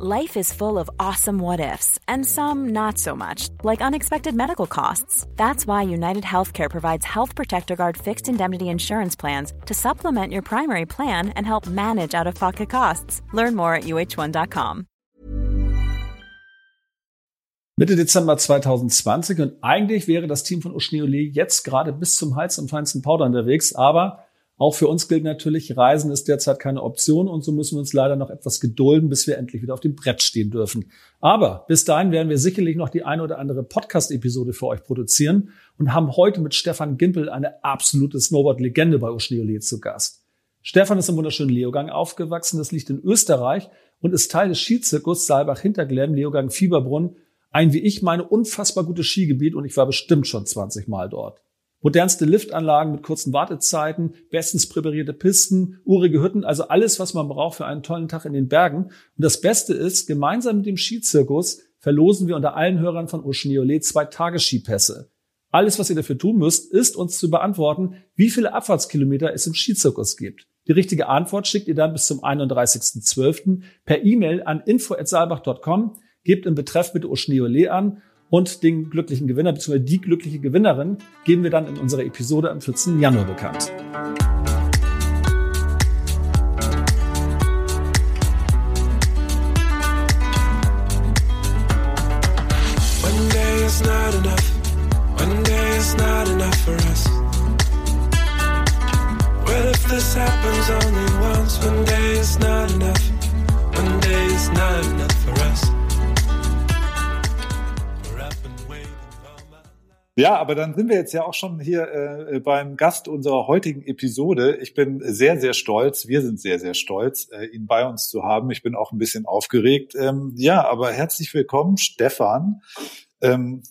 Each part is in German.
Life is full of awesome what ifs, and some not so much, like unexpected medical costs. That's why United Healthcare provides Health Protector Guard fixed indemnity insurance plans to supplement your primary plan and help manage out of pocket costs. Learn more at uh1.com. Mitte Dezember 2020 und eigentlich wäre das Team von Uschnioli jetzt gerade bis zum Hals im feinsten Powder unterwegs, aber Auch für uns gilt natürlich, Reisen ist derzeit keine Option und so müssen wir uns leider noch etwas gedulden, bis wir endlich wieder auf dem Brett stehen dürfen. Aber bis dahin werden wir sicherlich noch die eine oder andere Podcast-Episode für euch produzieren und haben heute mit Stefan Gimpel eine absolute Snowboard-Legende bei Oschneolet zu Gast. Stefan ist im wunderschönen Leogang aufgewachsen, das liegt in Österreich und ist Teil des Skizirkus Saalbach-Hinterglemm, Leogang Fieberbrunn, ein wie ich meine unfassbar gutes Skigebiet und ich war bestimmt schon 20 Mal dort. Modernste Liftanlagen mit kurzen Wartezeiten, bestens präparierte Pisten, urige Hütten, also alles, was man braucht für einen tollen Tag in den Bergen. Und das Beste ist, gemeinsam mit dem Skizirkus verlosen wir unter allen Hörern von Oceaniolet zwei Tagesskipässe. Alles, was ihr dafür tun müsst, ist uns zu beantworten, wie viele Abfahrtskilometer es im Skizirkus gibt. Die richtige Antwort schickt ihr dann bis zum 31.12. per E-Mail an info.saalbach.com, gebt im Betreff bitte Oceaniolet an und den glücklichen Gewinner bzw. die glückliche Gewinnerin geben wir dann in unserer Episode am 14. Januar bekannt. This happens only once? One day is not enough. One day is not enough for us. Ja, aber dann sind wir jetzt ja auch schon hier äh, beim Gast unserer heutigen Episode. Ich bin sehr, sehr stolz. Wir sind sehr, sehr stolz, äh, ihn bei uns zu haben. Ich bin auch ein bisschen aufgeregt. Ähm, ja, aber herzlich willkommen, Stefan. Ähm,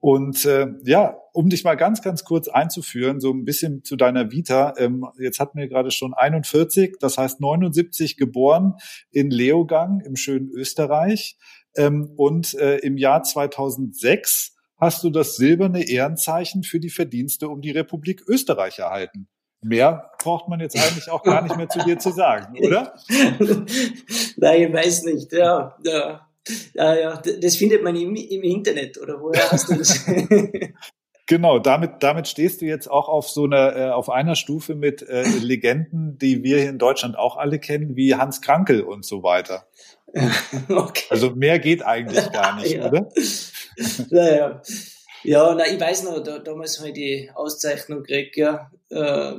und äh, ja, um dich mal ganz, ganz kurz einzuführen, so ein bisschen zu deiner Vita. Ähm, jetzt hatten wir gerade schon 41, das heißt 79 geboren in Leogang im schönen Österreich. Ähm, und äh, im Jahr 2006 hast du das silberne Ehrenzeichen für die Verdienste um die Republik Österreich erhalten. Mehr braucht man jetzt eigentlich auch gar nicht mehr zu dir zu sagen, oder? Nein, ich weiß nicht. Ja, ja, ja, ja. das findet man im, im Internet, oder woher hast du das? Genau, damit, damit stehst du jetzt auch auf so einer, äh, auf einer Stufe mit äh, Legenden, die wir hier in Deutschland auch alle kennen, wie Hans Krankel und so weiter. okay. Also mehr geht eigentlich gar nicht, ja. oder? naja. Ja, na, ich weiß noch, da, damals habe ich die Auszeichnung gekriegt, ja. Äh,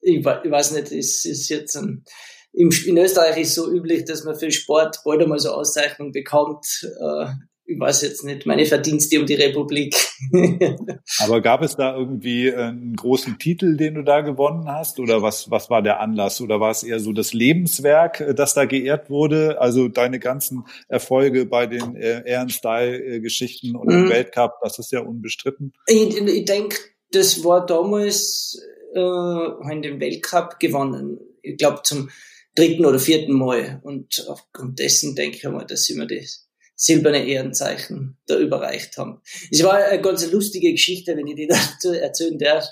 ich, ich, weiß nicht, es ist jetzt ein, im, in Österreich ist so üblich, dass man für Sport bald einmal so Auszeichnung bekommt. Äh, ich weiß jetzt nicht, meine Verdienste um die Republik. Aber gab es da irgendwie einen großen Titel, den du da gewonnen hast? Oder was, was war der Anlass? Oder war es eher so das Lebenswerk, äh, das da geehrt wurde? Also deine ganzen Erfolge bei den äh, Ehrenstyle-Geschichten und im mhm. Weltcup, das ist ja unbestritten. Ich, ich denke, das war damals äh, in dem Weltcup gewonnen. Ich glaube zum dritten oder vierten Mal. Und aufgrund dessen denke ich mal, dass ich mir das silberne Ehrenzeichen da überreicht haben. Es war eine ganz lustige Geschichte, wenn ich die dazu erzählen darf.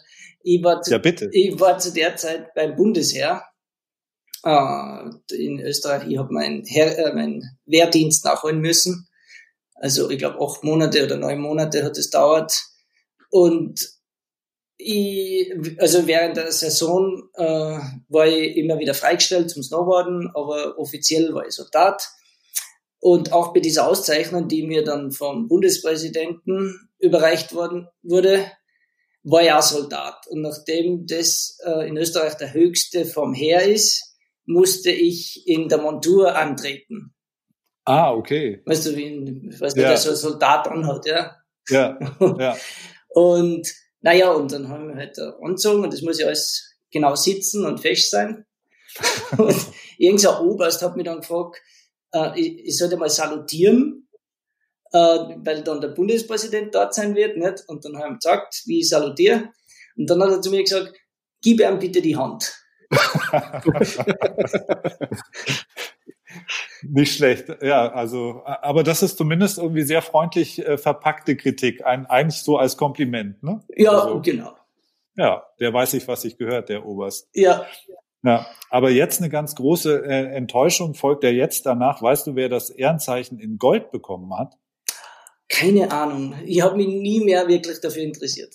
Ich war zu, ja, bitte. Ich war zu der Zeit beim Bundesheer äh, in Österreich. Ich habe meinen äh, mein Wehrdienst nachholen müssen. Also ich glaube acht Monate oder neun Monate hat es dauert. Und ich, also während der Saison äh, war ich immer wieder freigestellt zum Snowboarden, aber offiziell war ich Soldat. Und auch bei dieser Auszeichnung, die mir dann vom Bundespräsidenten überreicht worden wurde, war ich auch Soldat. Und nachdem das äh, in Österreich der höchste vom Heer ist, musste ich in der Montur antreten. Ah, okay. Weißt du, wie weißt du, ja. der so ein Soldat anhat, ja? Ja, ja. und naja, und dann haben wir halt angezogen und das muss ja alles genau sitzen und fest sein. und irgendein Oberst hat mich dann gefragt, äh, ich, ich sollte mal salutieren, äh, weil dann der Bundespräsident dort sein wird, nicht? Und dann haben wir gesagt, wie ich salutiere. Und dann hat er zu mir gesagt, gib ihm bitte die Hand. Nicht schlecht, ja, also, aber das ist zumindest irgendwie sehr freundlich äh, verpackte Kritik, ein, eigentlich so als Kompliment, ne? Ja, also, genau. Ja, der weiß ich, was sich gehört, der Oberst. Ja. Ja, aber jetzt eine ganz große äh, Enttäuschung folgt ja jetzt danach. Weißt du, wer das Ehrenzeichen in Gold bekommen hat? Keine Ahnung. Ich habe mich nie mehr wirklich dafür interessiert.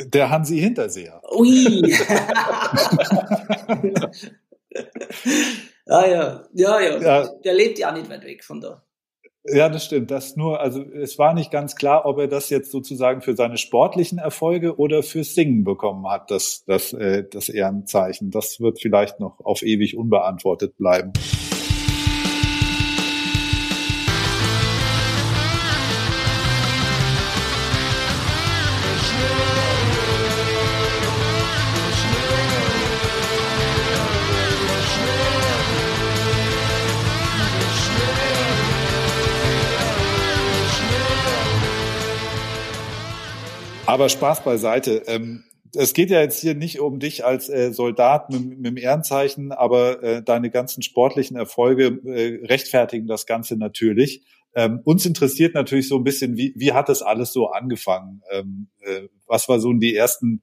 Der Hansi Hinterseher. Ui. ah ja, ja, ja, Ja. Der lebt ja auch nicht weit weg von da. Ja, das stimmt. Das nur, also es war nicht ganz klar, ob er das jetzt sozusagen für seine sportlichen Erfolge oder fürs Singen bekommen hat, das, das, äh, das Ehrenzeichen. Das wird vielleicht noch auf ewig unbeantwortet bleiben. Aber Spaß beiseite. Ähm, es geht ja jetzt hier nicht um dich als äh, Soldat mit, mit dem Ehrenzeichen, aber äh, deine ganzen sportlichen Erfolge äh, rechtfertigen das Ganze natürlich. Ähm, uns interessiert natürlich so ein bisschen, wie, wie hat das alles so angefangen? Ähm, äh, was war so die ersten,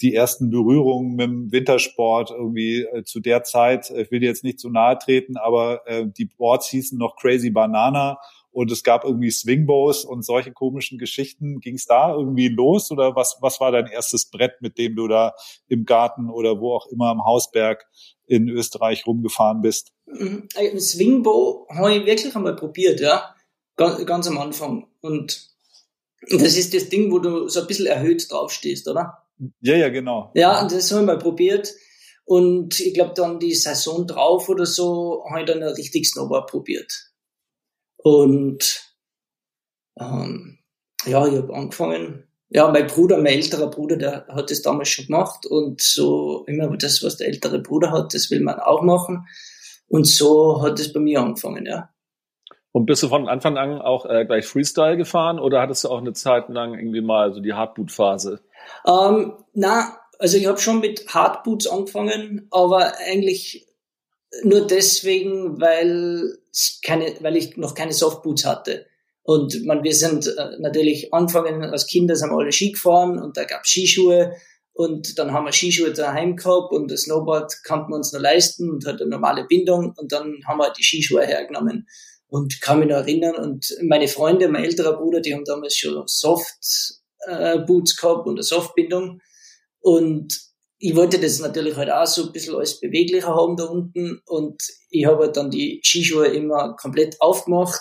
die ersten Berührungen mit dem Wintersport irgendwie äh, zu der Zeit? Ich will dir jetzt nicht zu nahe treten, aber äh, die Boards hießen noch Crazy Banana und es gab irgendwie Swingbows und solche komischen Geschichten. Ging es da irgendwie los oder was, was war dein erstes Brett, mit dem du da im Garten oder wo auch immer am Hausberg in Österreich rumgefahren bist? Mhm. Ein Swingbow habe ich wirklich einmal probiert, ja. Ganz, ganz am Anfang. Und das ist das Ding, wo du so ein bisschen erhöht draufstehst, oder? Ja, ja, genau. Ja, und das habe ich mal probiert. Und ich glaube, dann die Saison drauf oder so, habe ich dann richtig Snowboard probiert. Und ähm, ja, ich habe angefangen. Ja, mein Bruder, mein älterer Bruder, der hat das damals schon gemacht. Und so immer das, was der ältere Bruder hat, das will man auch machen. Und so hat es bei mir angefangen, ja. Und bist du von Anfang an auch äh, gleich Freestyle gefahren oder hattest du auch eine Zeit lang irgendwie mal so die Hardboot-Phase? Ähm, na, also ich habe schon mit Hardboots angefangen, aber eigentlich nur deswegen, weil keine, weil ich noch keine Softboots hatte. Und man, wir sind äh, natürlich angefangen als Kinder sind wir alle Ski gefahren und da gab Skischuhe. Und dann haben wir Skischuhe daheim gehabt und das Snowboard konnten wir uns nur leisten und hat eine normale Bindung. Und dann haben wir die Skischuhe hergenommen. Und kann mich noch erinnern und meine Freunde, mein älterer Bruder, die haben damals schon Soft äh, gehabt und eine Softbindung. Und ich wollte das natürlich halt auch so ein bisschen alles beweglicher haben da unten und ich habe halt dann die Skischuhe immer komplett aufgemacht,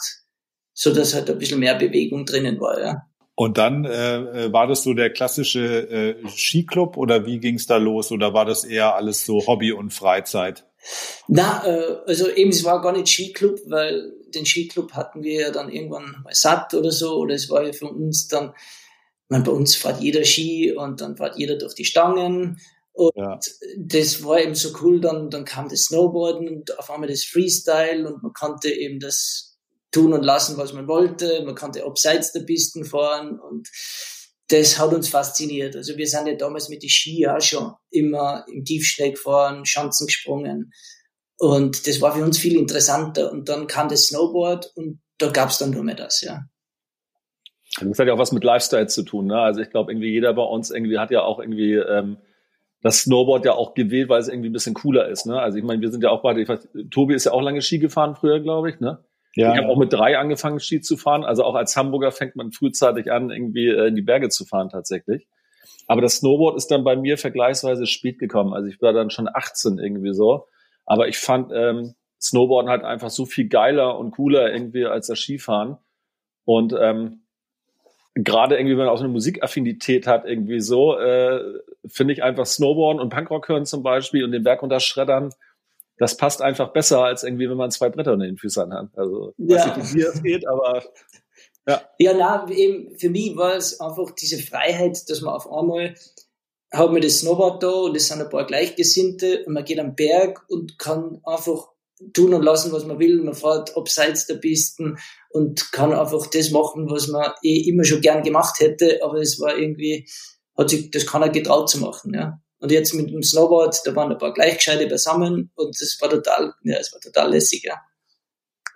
so dass halt ein bisschen mehr Bewegung drinnen war, ja. Und dann äh, war das so der klassische äh, Skiclub oder wie ging es da los oder war das eher alles so Hobby und Freizeit? Na, äh, also eben es war gar nicht Skiclub, weil den Skiclub hatten wir ja dann irgendwann mal satt oder so oder es war ja für uns dann, man bei uns fährt jeder Ski und dann fährt jeder durch die Stangen und Ja. das war eben so cool, dann, dann kam das Snowboarden und auf einmal das Freestyle und man konnte eben das tun und lassen, was man wollte. Man konnte abseits der Pisten fahren und das hat uns fasziniert. Also wir sind ja damals mit den Ski auch schon immer im Tiefschnee gefahren, Schanzen gesprungen und das war für uns viel interessanter. Und dann kam das Snowboard und da gab's dann nur mehr das, ja. Das hat ja auch was mit Lifestyle zu tun. Ne? Also ich glaube, irgendwie jeder bei uns irgendwie hat ja auch irgendwie ähm, das Snowboard ja auch gewählt, weil es irgendwie ein bisschen cooler ist. Ne? Also ich meine, wir sind ja auch beide, ich weiß, Tobi ist ja auch lange Ski gefahren früher, glaube ich. Ne? Ich habe auch mit drei angefangen, Ski zu fahren. Also auch als Hamburger fängt man frühzeitig an, irgendwie äh, in die Berge zu fahren tatsächlich. Aber das Snowboard ist dann bei mir vergleichsweise spät gekommen. Also ich war dann schon 18 irgendwie so. Aber ich fand ähm, Snowboarden halt einfach so viel geiler und cooler irgendwie als das Skifahren. Und ähm, gerade irgendwie, wenn man auch so eine Musikaffinität hat, irgendwie so, äh, finde ich einfach Snowboarden und Punkrock hören zum Beispiel und den Berg runterschreddern, das passt einfach besser, als irgendwie, wenn man zwei Bretter unter den Füßen hat. Also, ich weiß Ja. nicht, wie das geht, aber Ja, na, eben, für mich war es einfach diese Freiheit, dass man auf einmal hat man das Snowboard da und es sind ein paar Gleichgesinnte und man geht am Berg und kann einfach tun und lassen, was man will. Man fährt abseits der Pisten und kann einfach das machen, was man eh immer schon gern gemacht hätte, aber es war irgendwie, hat sich das keiner getraut zu machen, ja. Und jetzt mit dem Snowboard, da waren ein paar Gleichgescheite beisammen und das war total, ja, es war total lässig, ja.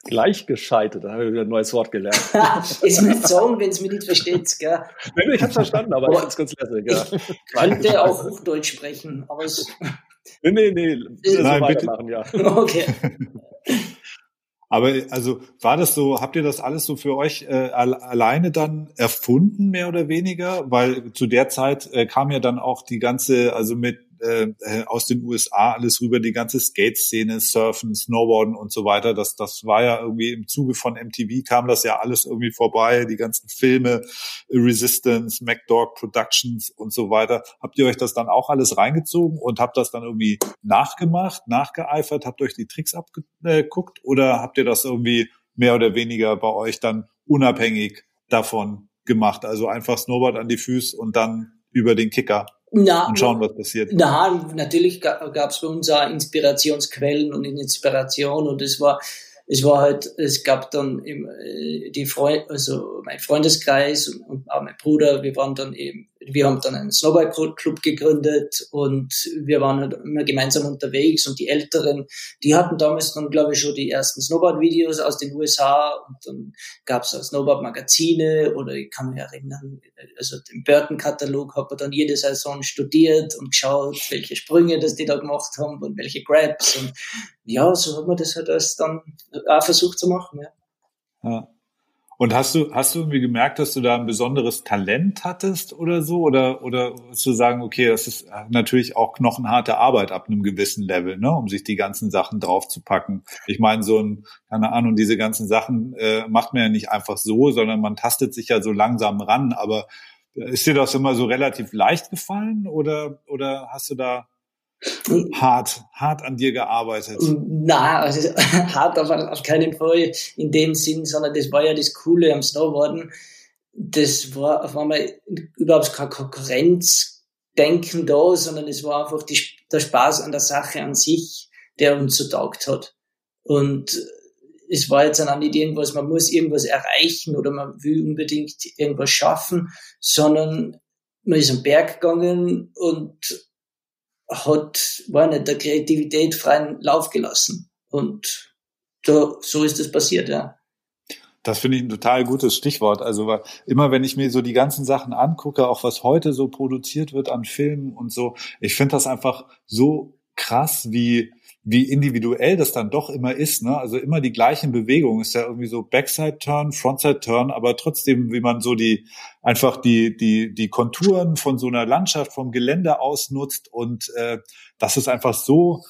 gleichgeschaltet, da habe ich wieder ein neues Wort gelernt. Jetzt nicht sagen, wenn es mich nicht versteht, gell. ich habe verstanden, aber ich Aber finde es ganz lässig. Ja. könnte auch Hochdeutsch sprechen, aber es, Nee, nee, nee. So Nein, bitte. Ja. Okay. Aber also war das so, habt ihr das alles so für euch äh, alleine dann erfunden, mehr oder weniger? Weil zu der Zeit äh, kam ja dann auch die ganze, also mit äh, äh, aus den USA alles rüber, die ganze Skate-Szene, Surfen, Snowboarden und so weiter. Das, das war ja irgendwie im Zuge von MTV kam das ja alles irgendwie vorbei, die ganzen Filme, Resistance, MacDog Productions und so weiter. Habt ihr euch das dann auch alles reingezogen und habt das dann irgendwie nachgemacht, nachgeeifert, habt euch die Tricks abgeguckt oder habt ihr das irgendwie mehr oder weniger bei euch dann unabhängig davon gemacht? Also einfach Snowboard an die Füße und dann über den Kicker na, und schauen, was passiert. Na, natürlich gab es bei uns auch Inspirationsquellen und Inspiration und es war es war halt, es gab dann eben äh, die Freund, also mein Freundeskreis und, und auch mein Bruder, wir waren dann eben, wir haben dann einen Snowboard-Club gegründet und wir waren halt immer gemeinsam unterwegs und die Älteren, die hatten damals dann, glaube ich, schon die ersten Snowboard-Videos aus den USA und dann gab es auch Snowboard-Magazine oder ich kann mich erinnern, also den Burton-Katalog habe ich dann jede Saison studiert und geschaut, welche Sprünge das die da gemacht haben und welche Grabs und ja, so hat man das halt erst dann auch versucht zu machen, ja. ja. Und hast du, hast du irgendwie gemerkt, dass du da ein besonderes Talent hattest oder so? Oder, oder zu sagen, okay, das ist natürlich auch knochenharte Arbeit ab einem gewissen Level, ne, um sich die ganzen Sachen draufzupacken. Ich meine, so ein, keine Ahnung, diese ganzen Sachen äh, macht man ja nicht einfach so, sondern man tastet sich ja so langsam ran. Aber ist dir das immer so relativ leicht gefallen oder, oder hast du da hart, hart an dir gearbeitet? Na, also hart auf, auf keinen Fall in dem Sinn, sondern das war ja das Coole am Snowboarden. Das war auf einmal überhaupt kein Konkurrenzdenken da, sondern es war einfach die, der Spaß an der Sache an sich, der uns so taugt hat. Und es war jetzt auch nicht irgendwas, man muss irgendwas erreichen oder man will unbedingt irgendwas schaffen, sondern man ist am Berg gegangen und hat, war nicht der Kreativität freien Lauf gelassen. Und da, so ist es passiert, ja. Das finde ich ein total gutes Stichwort. Also weil immer wenn ich mir so die ganzen Sachen angucke, auch was heute so produziert wird an Filmen und so, ich finde das einfach so krass, wie wie individuell das dann doch immer ist. Ne? Also immer die gleichen Bewegungen. Ist ja irgendwie so Backside-Turn, Frontside-Turn, aber trotzdem, wie man so die einfach die die die Konturen von so einer Landschaft vom Gelände ausnutzt und äh, das ist einfach so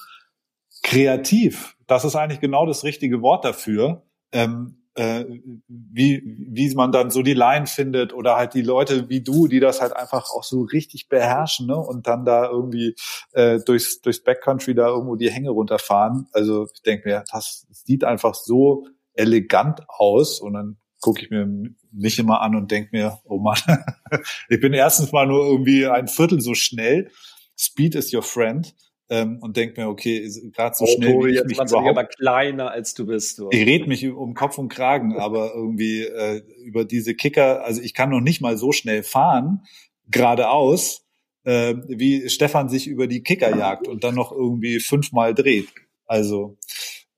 kreativ. Das ist eigentlich genau das richtige Wort dafür. Ähm, äh, wie, wie man dann so die Line findet oder halt die Leute wie du, die das halt einfach auch so richtig beherrschen ne? und dann da irgendwie äh, durchs, durchs Backcountry da irgendwo die Hänge runterfahren. Also ich denke mir, das sieht einfach so elegant aus und dann gucke ich mir nicht immer an und denke mir, oh Mann, ich bin erstens mal nur irgendwie ein Viertel so schnell. Speed is your friend ähm, und denke mir, okay, gerade so oh, schnell Tobi, wie ich mich überhaupt, aber kleiner als du bist. Du. Ich red mich um Kopf und Kragen, aber irgendwie äh, über diese Kicker, also ich kann noch nicht mal so schnell fahren, geradeaus, äh, wie Stefan sich über die Kicker jagt und dann noch irgendwie fünfmal dreht. Also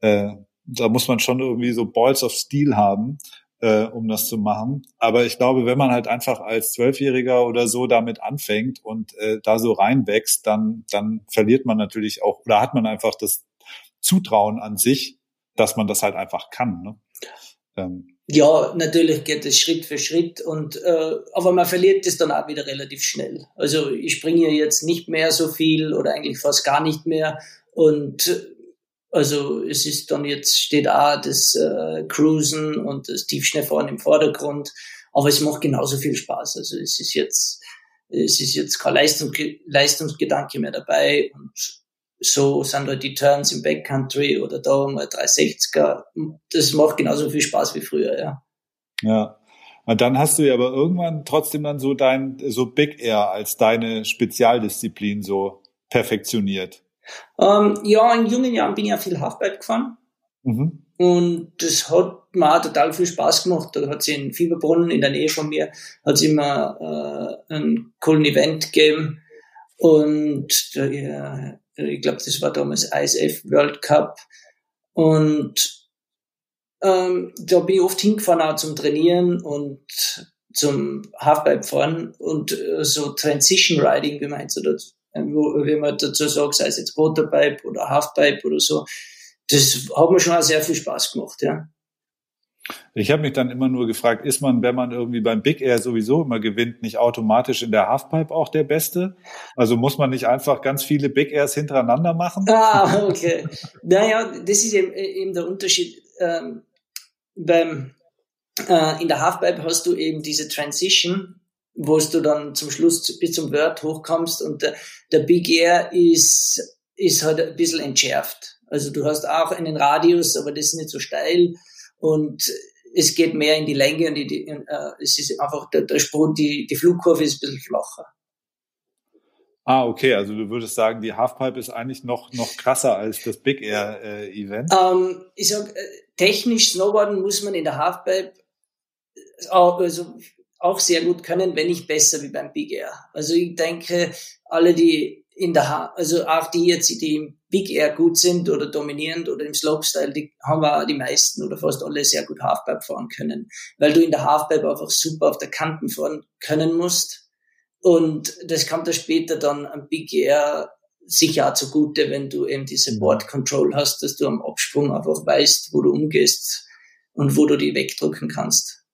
äh, da muss man schon irgendwie so Balls of Steel haben äh, um das zu machen. Aber ich glaube, wenn man halt einfach als Zwölfjähriger oder so damit anfängt und äh, da so reinwächst, dann, dann verliert man natürlich auch oder hat man einfach das Zutrauen an sich, dass man das halt einfach kann. Ne? Ähm. Ja, natürlich geht es Schritt für Schritt und äh, aber man verliert es dann auch wieder relativ schnell. Also ich springe jetzt nicht mehr so viel oder eigentlich fast gar nicht mehr und also es ist dann jetzt steht auch das äh, Cruisen und das Tiefschnellfahren im Vordergrund, aber es macht genauso viel Spaß. Also es ist jetzt es ist jetzt kein Leistung, Leistungsgedanke mehr dabei und so sind halt die Turns im Backcountry oder da mal 360er. Das macht genauso viel Spaß wie früher, ja. Ja. Und dann hast du ja aber irgendwann trotzdem dann so dein, so Big Air als deine Spezialdisziplin so perfektioniert. Ähm, ja, in jungen Jahren bin ich ja viel Halfpipe gefahren. Mhm. Und das hat mir auch total viel Spaß gemacht. Da hat es in Fieberbrunnen in der Nähe von mir, hat es immer äh, einen coolen Event gegeben. Und äh, ich glaube, das war damals ISF World Cup. Und ähm, da bin ich oft hingefahren auch zum Trainieren und zum Halfpipe fahren und äh, so Transition Riding, wie meinst du das? äh, wo, wie man dazu sagt, sei es jetzt Quarterpipe oder Halfpipe oder so. Das hat mir schon auch sehr viel Spaß gemacht, ja. Ich habe mich dann immer nur gefragt, ist man, wenn man irgendwie beim Big Air sowieso immer gewinnt, nicht automatisch in der Halfpipe auch der Beste? Also muss man nicht einfach ganz viele Big Airs hintereinander machen? Ah, okay. naja, das ist eben, eben der Unterschied. Ähm, beim, äh, in der Halfpipe hast du eben diese Transition, wo du dann zum Schluss bis zum Word hochkommst und der, der Big Air ist, ist halt ein bisschen entschärft. Also du hast auch einen Radius, aber das ist nicht so steil und es geht mehr in die Länge und die, die, äh, es ist einfach der, der Sprung, die, die Flugkurve ist ein bisschen flacher. Ah, okay. Also du würdest sagen, die Halfpipe ist eigentlich noch, noch krasser als das Big Air äh, Event? Ähm, ich sag, äh, technisch Snowboarden muss man in der Halfpipe auch, also auch sehr gut können, wenn nicht besser wie beim Big Air. Also ich denke, alle, die in der, ha also auch die jetzt, die im Big Air gut sind oder dominierend oder im Slopestyle, die haben wir die meisten oder fast alle sehr gut Halfpipe fahren können, weil du in der Halfpipe einfach super auf der Kanten fahren können musst. Und das kommt da später dann am Big Air sicher auch zugute, wenn du eben diese. Board Control hast, dass du am Absprung einfach weißt, wo du umgehst und wo du die wegdrücken kannst.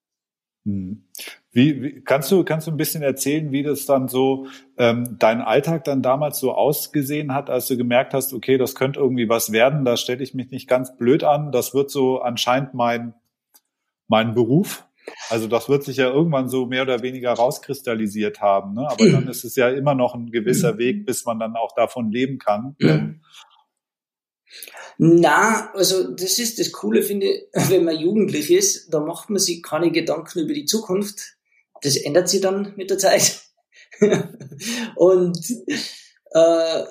Mhm. Wie, wie, kannst du kannst du ein bisschen erzählen, wie das dann so ähm, dein Alltag dann damals so ausgesehen hat, als du gemerkt hast, okay, das könnte irgendwie was werden, da stelle ich mich nicht ganz blöd an, das wird so anscheinend mein mein Beruf. Also das wird sich ja irgendwann so mehr oder weniger rauskristallisiert haben, ne? aber dann ist es ja immer noch ein gewisser Weg, bis man dann auch davon leben kann. Na, also das ist das Coole, finde ich, wenn man jugendlich ist, da macht man sich keine Gedanken über die Zukunft, das ändert sich dann mit der Zeit. und äh,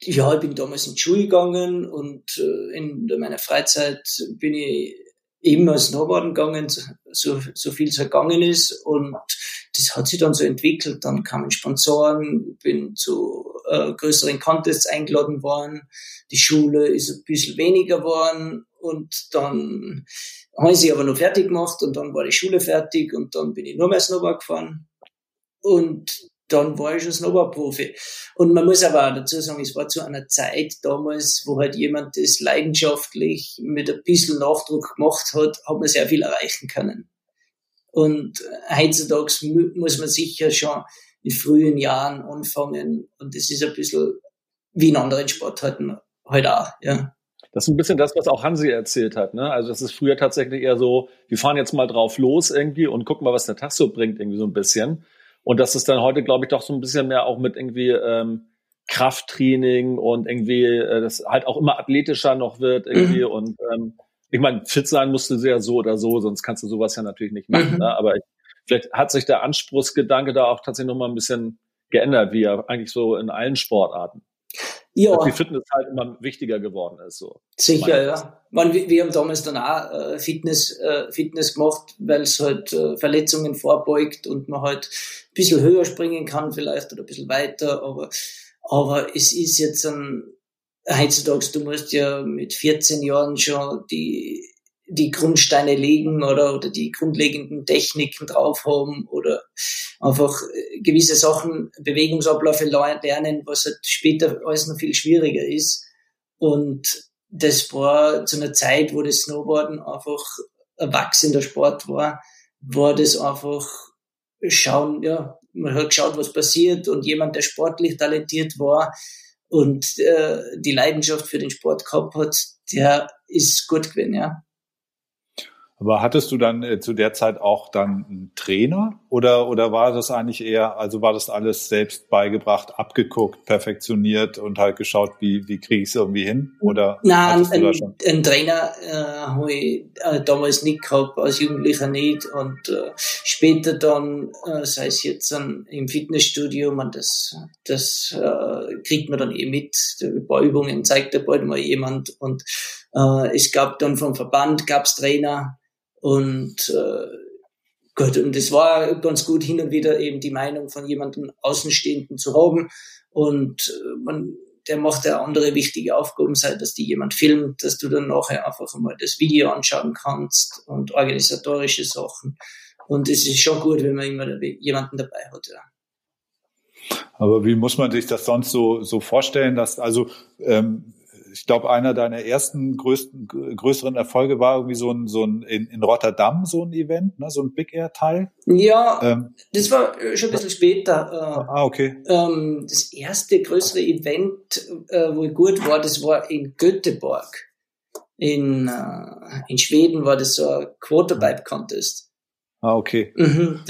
ja, ich bin damals in die Schule gegangen und äh, in meiner Freizeit bin ich immer Snowboarden gegangen, so, so viel es gegangen ist. Und das hat sich dann so entwickelt. Dann kamen Sponsoren, bin zu äh, größeren Contests eingeladen worden. Die Schule ist ein bisschen weniger geworden. Und dann habe ich sie aber noch fertig gemacht und dann war die Schule fertig und dann bin ich nur mehr Snowboard gefahren. Und dann war ich schon Snowboard-Profi. Und man muss aber auch dazu sagen, es war zu einer Zeit damals, wo halt jemand das leidenschaftlich mit ein bisschen Nachdruck gemacht hat, hat man sehr viel erreichen können. Und heutzutage muss man sicher schon in frühen Jahren anfangen. Und das ist ein bisschen wie in anderen Sportarten halt auch, ja. Das ist ein bisschen das, was auch Hansi erzählt hat. Ne? Also das ist früher tatsächlich eher so, wir fahren jetzt mal drauf los irgendwie und gucken mal, was der Tag so bringt, irgendwie so ein bisschen. Und das ist dann heute, glaube ich, doch so ein bisschen mehr auch mit irgendwie ähm, Krafttraining und irgendwie, äh, das halt auch immer athletischer noch wird irgendwie. Mhm. Und ähm, ich meine, fit sein musst du sehr so oder so, sonst kannst du sowas ja natürlich nicht machen. Mhm. Ne? Aber ich, vielleicht hat sich der Anspruchsgedanke da auch tatsächlich noch mal ein bisschen geändert, wie ja eigentlich so in allen Sportarten ja. dass die Fitness halt immer wichtiger geworden ist. So. Sicher, ja. Man, wir, haben damals dann auch äh, Fitness, äh, Fitness gemacht, weil es halt äh, Verletzungen vorbeugt und man halt ein bisschen höher springen kann vielleicht oder ein bisschen weiter, aber, aber es ist jetzt ein, heutzutage, du musst ja mit 14 Jahren schon die die Grundsteine legen oder, oder die grundlegenden Techniken drauf haben oder einfach äh, gewisse Sachen, Bewegungsabläufe lernen, was halt später alles noch viel schwieriger ist. Und das war zu einer Zeit, wo das Snowboarden einfach ein wachsender Sport war, war das einfach schauen, ja, man hat geschaut, was passiert und jemand, der sportlich talentiert war und äh, die Leidenschaft für den Sport gehabt hat, der ist gut gewesen, ja. Aber hattest du dann äh, zu der Zeit auch dann einen Trainer oder, oder war das eigentlich eher, also war das alles selbst beigebracht, abgeguckt, perfektioniert und halt geschaut, wie, wie kriege ich es irgendwie hin? Oder Nein, ein, ein, Trainer äh, habe ich äh, damals nicht gehabt, als Jugendlicher nicht. Und äh, später dann, äh, sei es jetzt dann im Fitnessstudio, man das, das äh, kriegt man dann eh mit. Ein paar Übungen zeigt da bald mal jemand. Und äh, es gab dann vom Verband gab's Trainer und äh, Gott, und es war ganz gut hin und wieder eben die Meinung von jemandem Außenstehenden zu haben. Und äh, man, der macht ja andere wichtige Aufgaben, sei dass die jemand filmt, dass du dann nachher einfach mal das Video anschauen kannst und organisatorische Sachen. Und es ist schon gut, wenn man immer jemanden dabei hat, ja. Aber wie muss man sich das sonst so, so vorstellen, dass, also, ähm, ich glaube, einer deiner ersten größten, größeren Erfolge war irgendwie so ein, so ein in, in Rotterdam so ein Event, ne, so ein Big Air Teil. Ja, ähm, das war schon ein bisschen später. Äh, ah, okay. Ähm, das erste größere Event, äh, wo ich gut war, das war in Göteborg. In, äh, in Schweden war das so ein Quarterpipe Contest. Ah, okay. Mhm.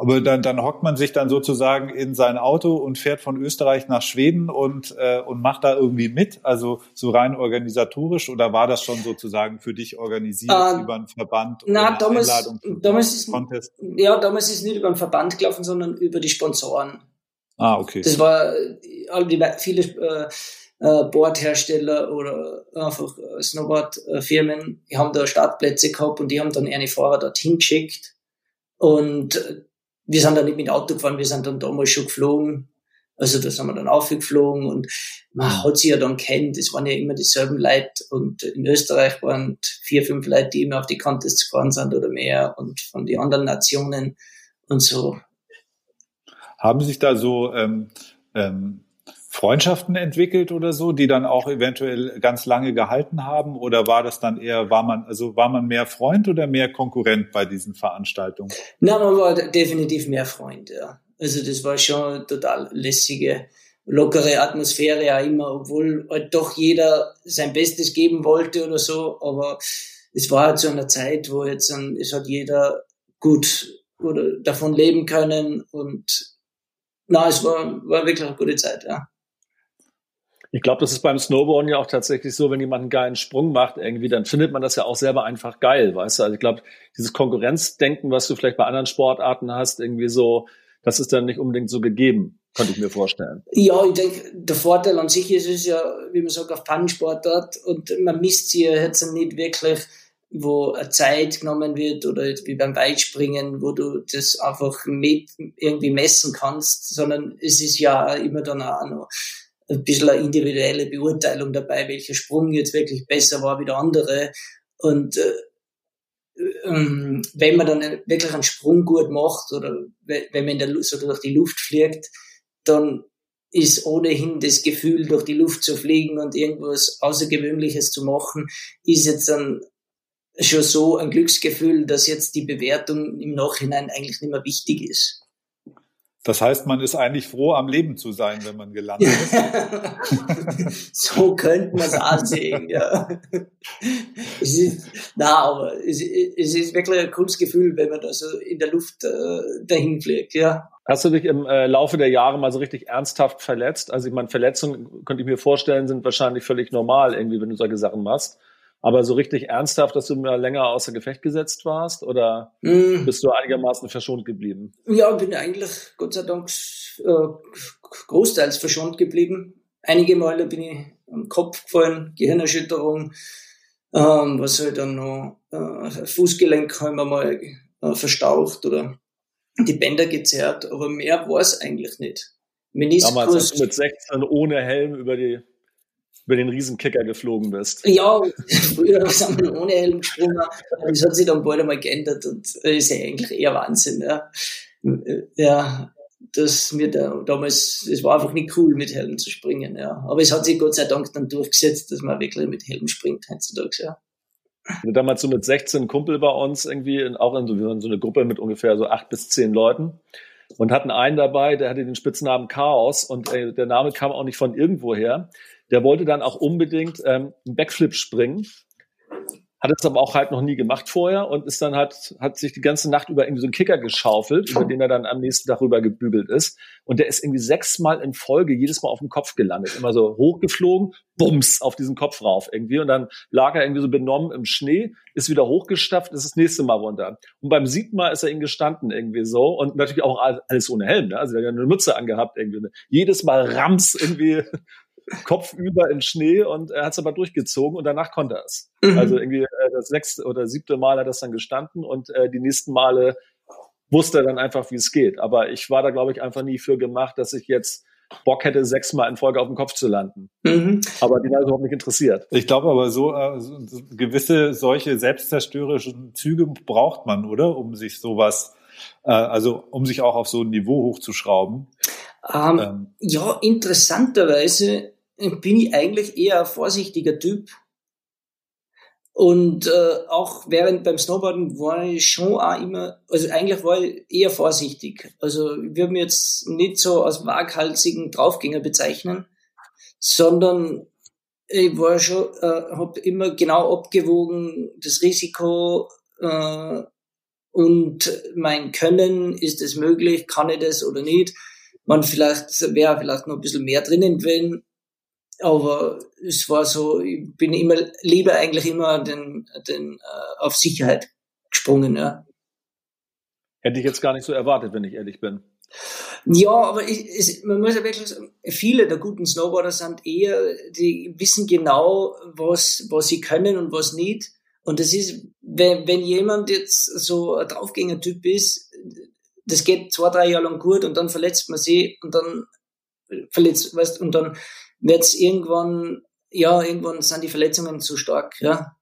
Aber dann, dann hockt man sich dann sozusagen in sein Auto und fährt von Österreich nach Schweden und, äh, und macht da irgendwie mit, also so rein organisatorisch oder war das schon sozusagen für dich organisiert äh, über einen Verband oder na, damals, damals ist, Contest? Ja, damals ist es nicht über einen Verband gelaufen, sondern über die Sponsoren. Ah, okay. Das war die, viele äh, äh, Boardhersteller oder einfach äh, Snowboardfirmen, die haben da Startplätze gehabt und die haben dann eine Fahrer dorthin geschickt. Und wir sind dann nicht mit Auto gefahren, wir sind dann damals schon geflogen. Also da sind wir dann aufgeflogen und man hat sie ja dann kennt, es waren ja immer dieselben Leute und in Österreich waren vier, fünf Leute, die immer auf die Contests gefahren sind oder mehr und von den anderen Nationen und so. Haben sich da so ähm, ähm, Freundschaften entwickelt oder so, die dann auch eventuell ganz lange gehalten haben? Oder war das dann eher, war man, also war man mehr Freund oder mehr Konkurrent bei diesen Veranstaltungen? Na, man war definitiv mehr Freund, ja. Also das war schon total lässige, lockere Atmosphäre ja immer, obwohl halt doch jeder sein Bestes geben wollte oder so. Aber es war halt so eine Zeit, wo jetzt dann, es hat jeder gut oder davon leben können und na, es war, war wirklich eine gute Zeit, ja. Ich glaube, das ist beim Snowboarden ja auch tatsächlich so, wenn jemand einen geilen Sprung macht, irgendwie, dann findet man das ja auch selber einfach geil, weißt du? Also ich glaube, dieses Konkurrenzdenken, was du vielleicht bei anderen Sportarten hast, irgendwie so, das ist dann nicht unbedingt so gegeben, könnte ich mir vorstellen. Ja, ich denke, der Vorteil an sich ist es ja, wie man sagt, auf Pannensportart und man misst sie jetzt nicht wirklich, wo eine Zeit genommen wird oder wie beim Weitspringen, wo du das einfach mit irgendwie messen kannst, sondern es ist ja immer dann auch noch ein bisschen eine individuelle Beurteilung dabei, welcher Sprung jetzt wirklich besser war wie der andere. Und äh, ähm, wenn man dann wirklich einen Sprung gut macht oder wenn man in der, so durch die Luft fliegt, dann ist ohnehin das Gefühl, durch die Luft zu fliegen und irgendwas Außergewöhnliches zu machen, ist jetzt dann schon so ein Glücksgefühl, dass jetzt die Bewertung im Nachhinein eigentlich nicht mehr wichtig ist. Das heißt, man ist eigentlich froh, am Leben zu sein, wenn man gelandet ist. so könnte man es auch sehen, ja. Es ist, na, aber es, es, ist wirklich ein cooles Gefühl, wenn man da so in der Luft äh, dahin fliegt, ja. Hast du dich im äh, Laufe der Jahre mal so richtig ernsthaft verletzt? Also ich meine, Verletzungen, könnte ich mir vorstellen, sind wahrscheinlich völlig normal irgendwie, wenn du solche Sachen machst. Aber so richtig ernsthaft, dass du mal länger außer Gefecht gesetzt warst oder mm. bist du einigermaßen verschont geblieben? Ja, bin eigentlich Gott sei Dank äh, großteils verschont geblieben. Einige Male bin ich am Kopf gefallen, Gehirnerschütterung, ähm, was halt dann noch äh, Fußgelenk haben wir mal äh, verstaucht oder die Bänder gezerrt, aber mehr war es eigentlich nicht. Meniskus, Damals, als du mit 16 ohne Helm über die über den Riesenkicker geflogen bist. Ja, früher sind wir ohne Helm gesprungen. Das hat sich dann bald einmal geändert und ist ja eigentlich eher Wahnsinn. Ja, ja das mir da, damals, es war einfach nicht cool, mit Helm zu springen. Ja, aber es hat sich Gott sei Dank dann durchgesetzt, dass man wirklich mit Helm springt heutzutage. Ja. Damals so mit 16 Kumpel bei uns irgendwie, in, auch in so, in so eine Gruppe mit ungefähr so acht bis zehn Leuten und hatten einen dabei, der hatte den Spitznamen Chaos und äh, der Name kam auch nicht von irgendwoher. Der wollte dann auch unbedingt ähm, einen Backflip springen, hat es aber auch halt noch nie gemacht vorher und ist dann halt, hat sich die ganze Nacht über irgendwie so einen Kicker geschaufelt, über den er dann am nächsten Tag rüber gebügelt ist. Und der ist irgendwie sechsmal in Folge jedes Mal auf dem Kopf gelandet. Immer so hochgeflogen, bums, auf diesen Kopf rauf irgendwie. Und dann lag er irgendwie so benommen im Schnee, ist wieder hochgestafft, ist das nächste Mal runter. Und beim siebten Mal ist er ihn gestanden irgendwie so. Und natürlich auch alles ohne Helm, ne? Also er hat eine Mütze angehabt irgendwie. Jedes Mal Rams irgendwie Kopf über im Schnee und er hat es aber durchgezogen und danach konnte er es. Mhm. Also irgendwie äh, das sechste oder siebte Mal hat er das dann gestanden und äh, die nächsten Male wusste er dann einfach, wie es geht. Aber ich war da, glaube ich, einfach nie für gemacht, dass ich jetzt Bock hätte, sechsmal in Folge auf dem Kopf zu landen. Mhm. Aber die war überhaupt nicht interessiert. Ich glaube aber so, äh, gewisse solche selbstzerstörerischen Züge braucht man, oder? Um sich sowas, äh, also um sich auch auf so ein Niveau hochzuschrauben. Ähm, ähm. Ja, interessanterweise bin ich eigentlich eher ein vorsichtiger Typ. Und äh, auch während beim Snowboarden war ich schon auch immer, also eigentlich war ich eher vorsichtig. Also ich würde mich jetzt nicht so als waghalsigen Draufgänger bezeichnen, sondern ich war schon, äh, habe immer genau abgewogen, das Risiko äh, und mein Können, ist es möglich, kann ich das oder nicht. Man vielleicht wäre vielleicht noch ein bisschen mehr drinnen gewesen, aber es war so, ich bin immer lieber eigentlich immer den, den äh, auf Sicherheit gesprungen, ja. Hätte ich jetzt gar nicht so erwartet, wenn ich ehrlich bin. Ja, aber ich, es, man muss ja wirklich sagen, viele der guten Snowboarder sind eher, die wissen genau, was, was sie können und was nicht. Und das ist, wenn, wenn jemand jetzt so ein Draufgänger-Typ ist, das geht zwei, drei Jahre lang gut und dann verletzt man sie und dann verletzt, weißt, und dann wird es irgendwann, ja, irgendwann sind die Verletzungen zu stark, ja.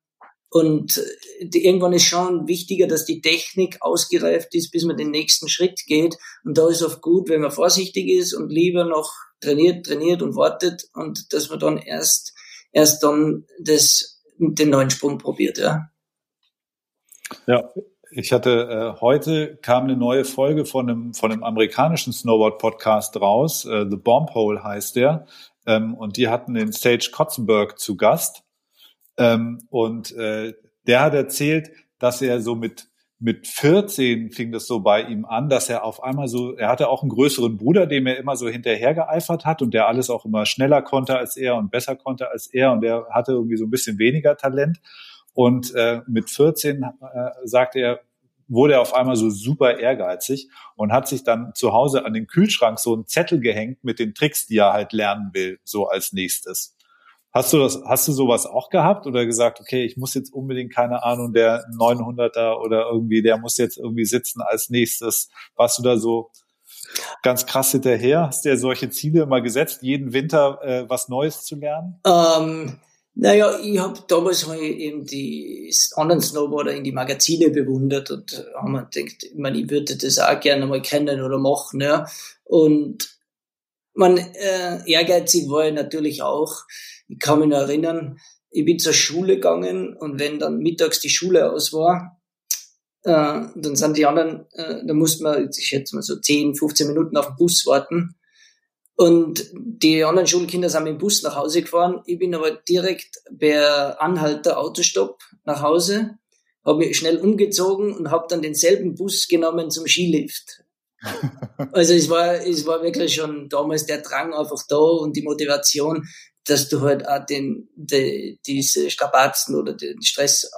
Und die, irgendwann ist schon wichtiger, dass die Technik ausgereift ist, bis man den nächsten Schritt geht. Und da ist oft gut, wenn man vorsichtig ist und lieber noch trainiert, trainiert und wartet und dass man dann erst, erst dann das, den neuen Sprung probiert, ja. Ja, ich hatte äh, heute kam eine neue Folge von einem von einem amerikanischen Snowboard Podcast raus. Äh, The Bomb Hole heißt der. Ähm, und die hatten den Sage Kotzenberg zu Gast. Ähm, und äh, der hat erzählt, dass er so mit mit 14 fing das so bei ihm an, dass er auf einmal so, er hatte auch einen größeren Bruder, dem er immer so hinterhergeeifert hat und der alles auch immer schneller konnte als er und besser konnte als er und der hatte irgendwie so ein bisschen weniger Talent. Und äh, mit 14 äh, sagte er, wurde er auf einmal so super ehrgeizig und hat sich dann zu Hause an den Kühlschrank so einen Zettel gehängt mit den Tricks, die er halt lernen will, so als nächstes. Hast du das, hast du sowas auch gehabt oder gesagt, okay, ich muss jetzt unbedingt, keine Ahnung, der 900er oder irgendwie, der muss jetzt irgendwie sitzen als nächstes? Warst du da so ganz krass hinterher? Hast du dir solche Ziele immer gesetzt, jeden Winter äh, was Neues zu lernen? Ähm, naja, ich habe damals hab ich eben die anderen Snowboarder in die Magazine bewundert und haben mir gedacht, ich, meine, ich würde das auch gerne mal kennen oder machen. Ja. Und man äh, ehrgeizig war ich natürlich auch. Ich kann mich noch erinnern, ich bin zur Schule gegangen und wenn dann mittags die Schule aus war, äh, dann sind die anderen, äh, da musste man, ich schätze mal so 10, 15 Minuten auf den Bus warten. Und die anderen Schulkinder sind mit dem Bus nach Hause gefahren. Ich bin aber direkt per Anhalter Autostopp nach Hause, habe mich schnell umgezogen und habe dann denselben Bus genommen zum Skilift. also es war, es war wirklich schon damals der Drang einfach da und die Motivation, dass du halt auch den, die, diese Strapazen oder den Stress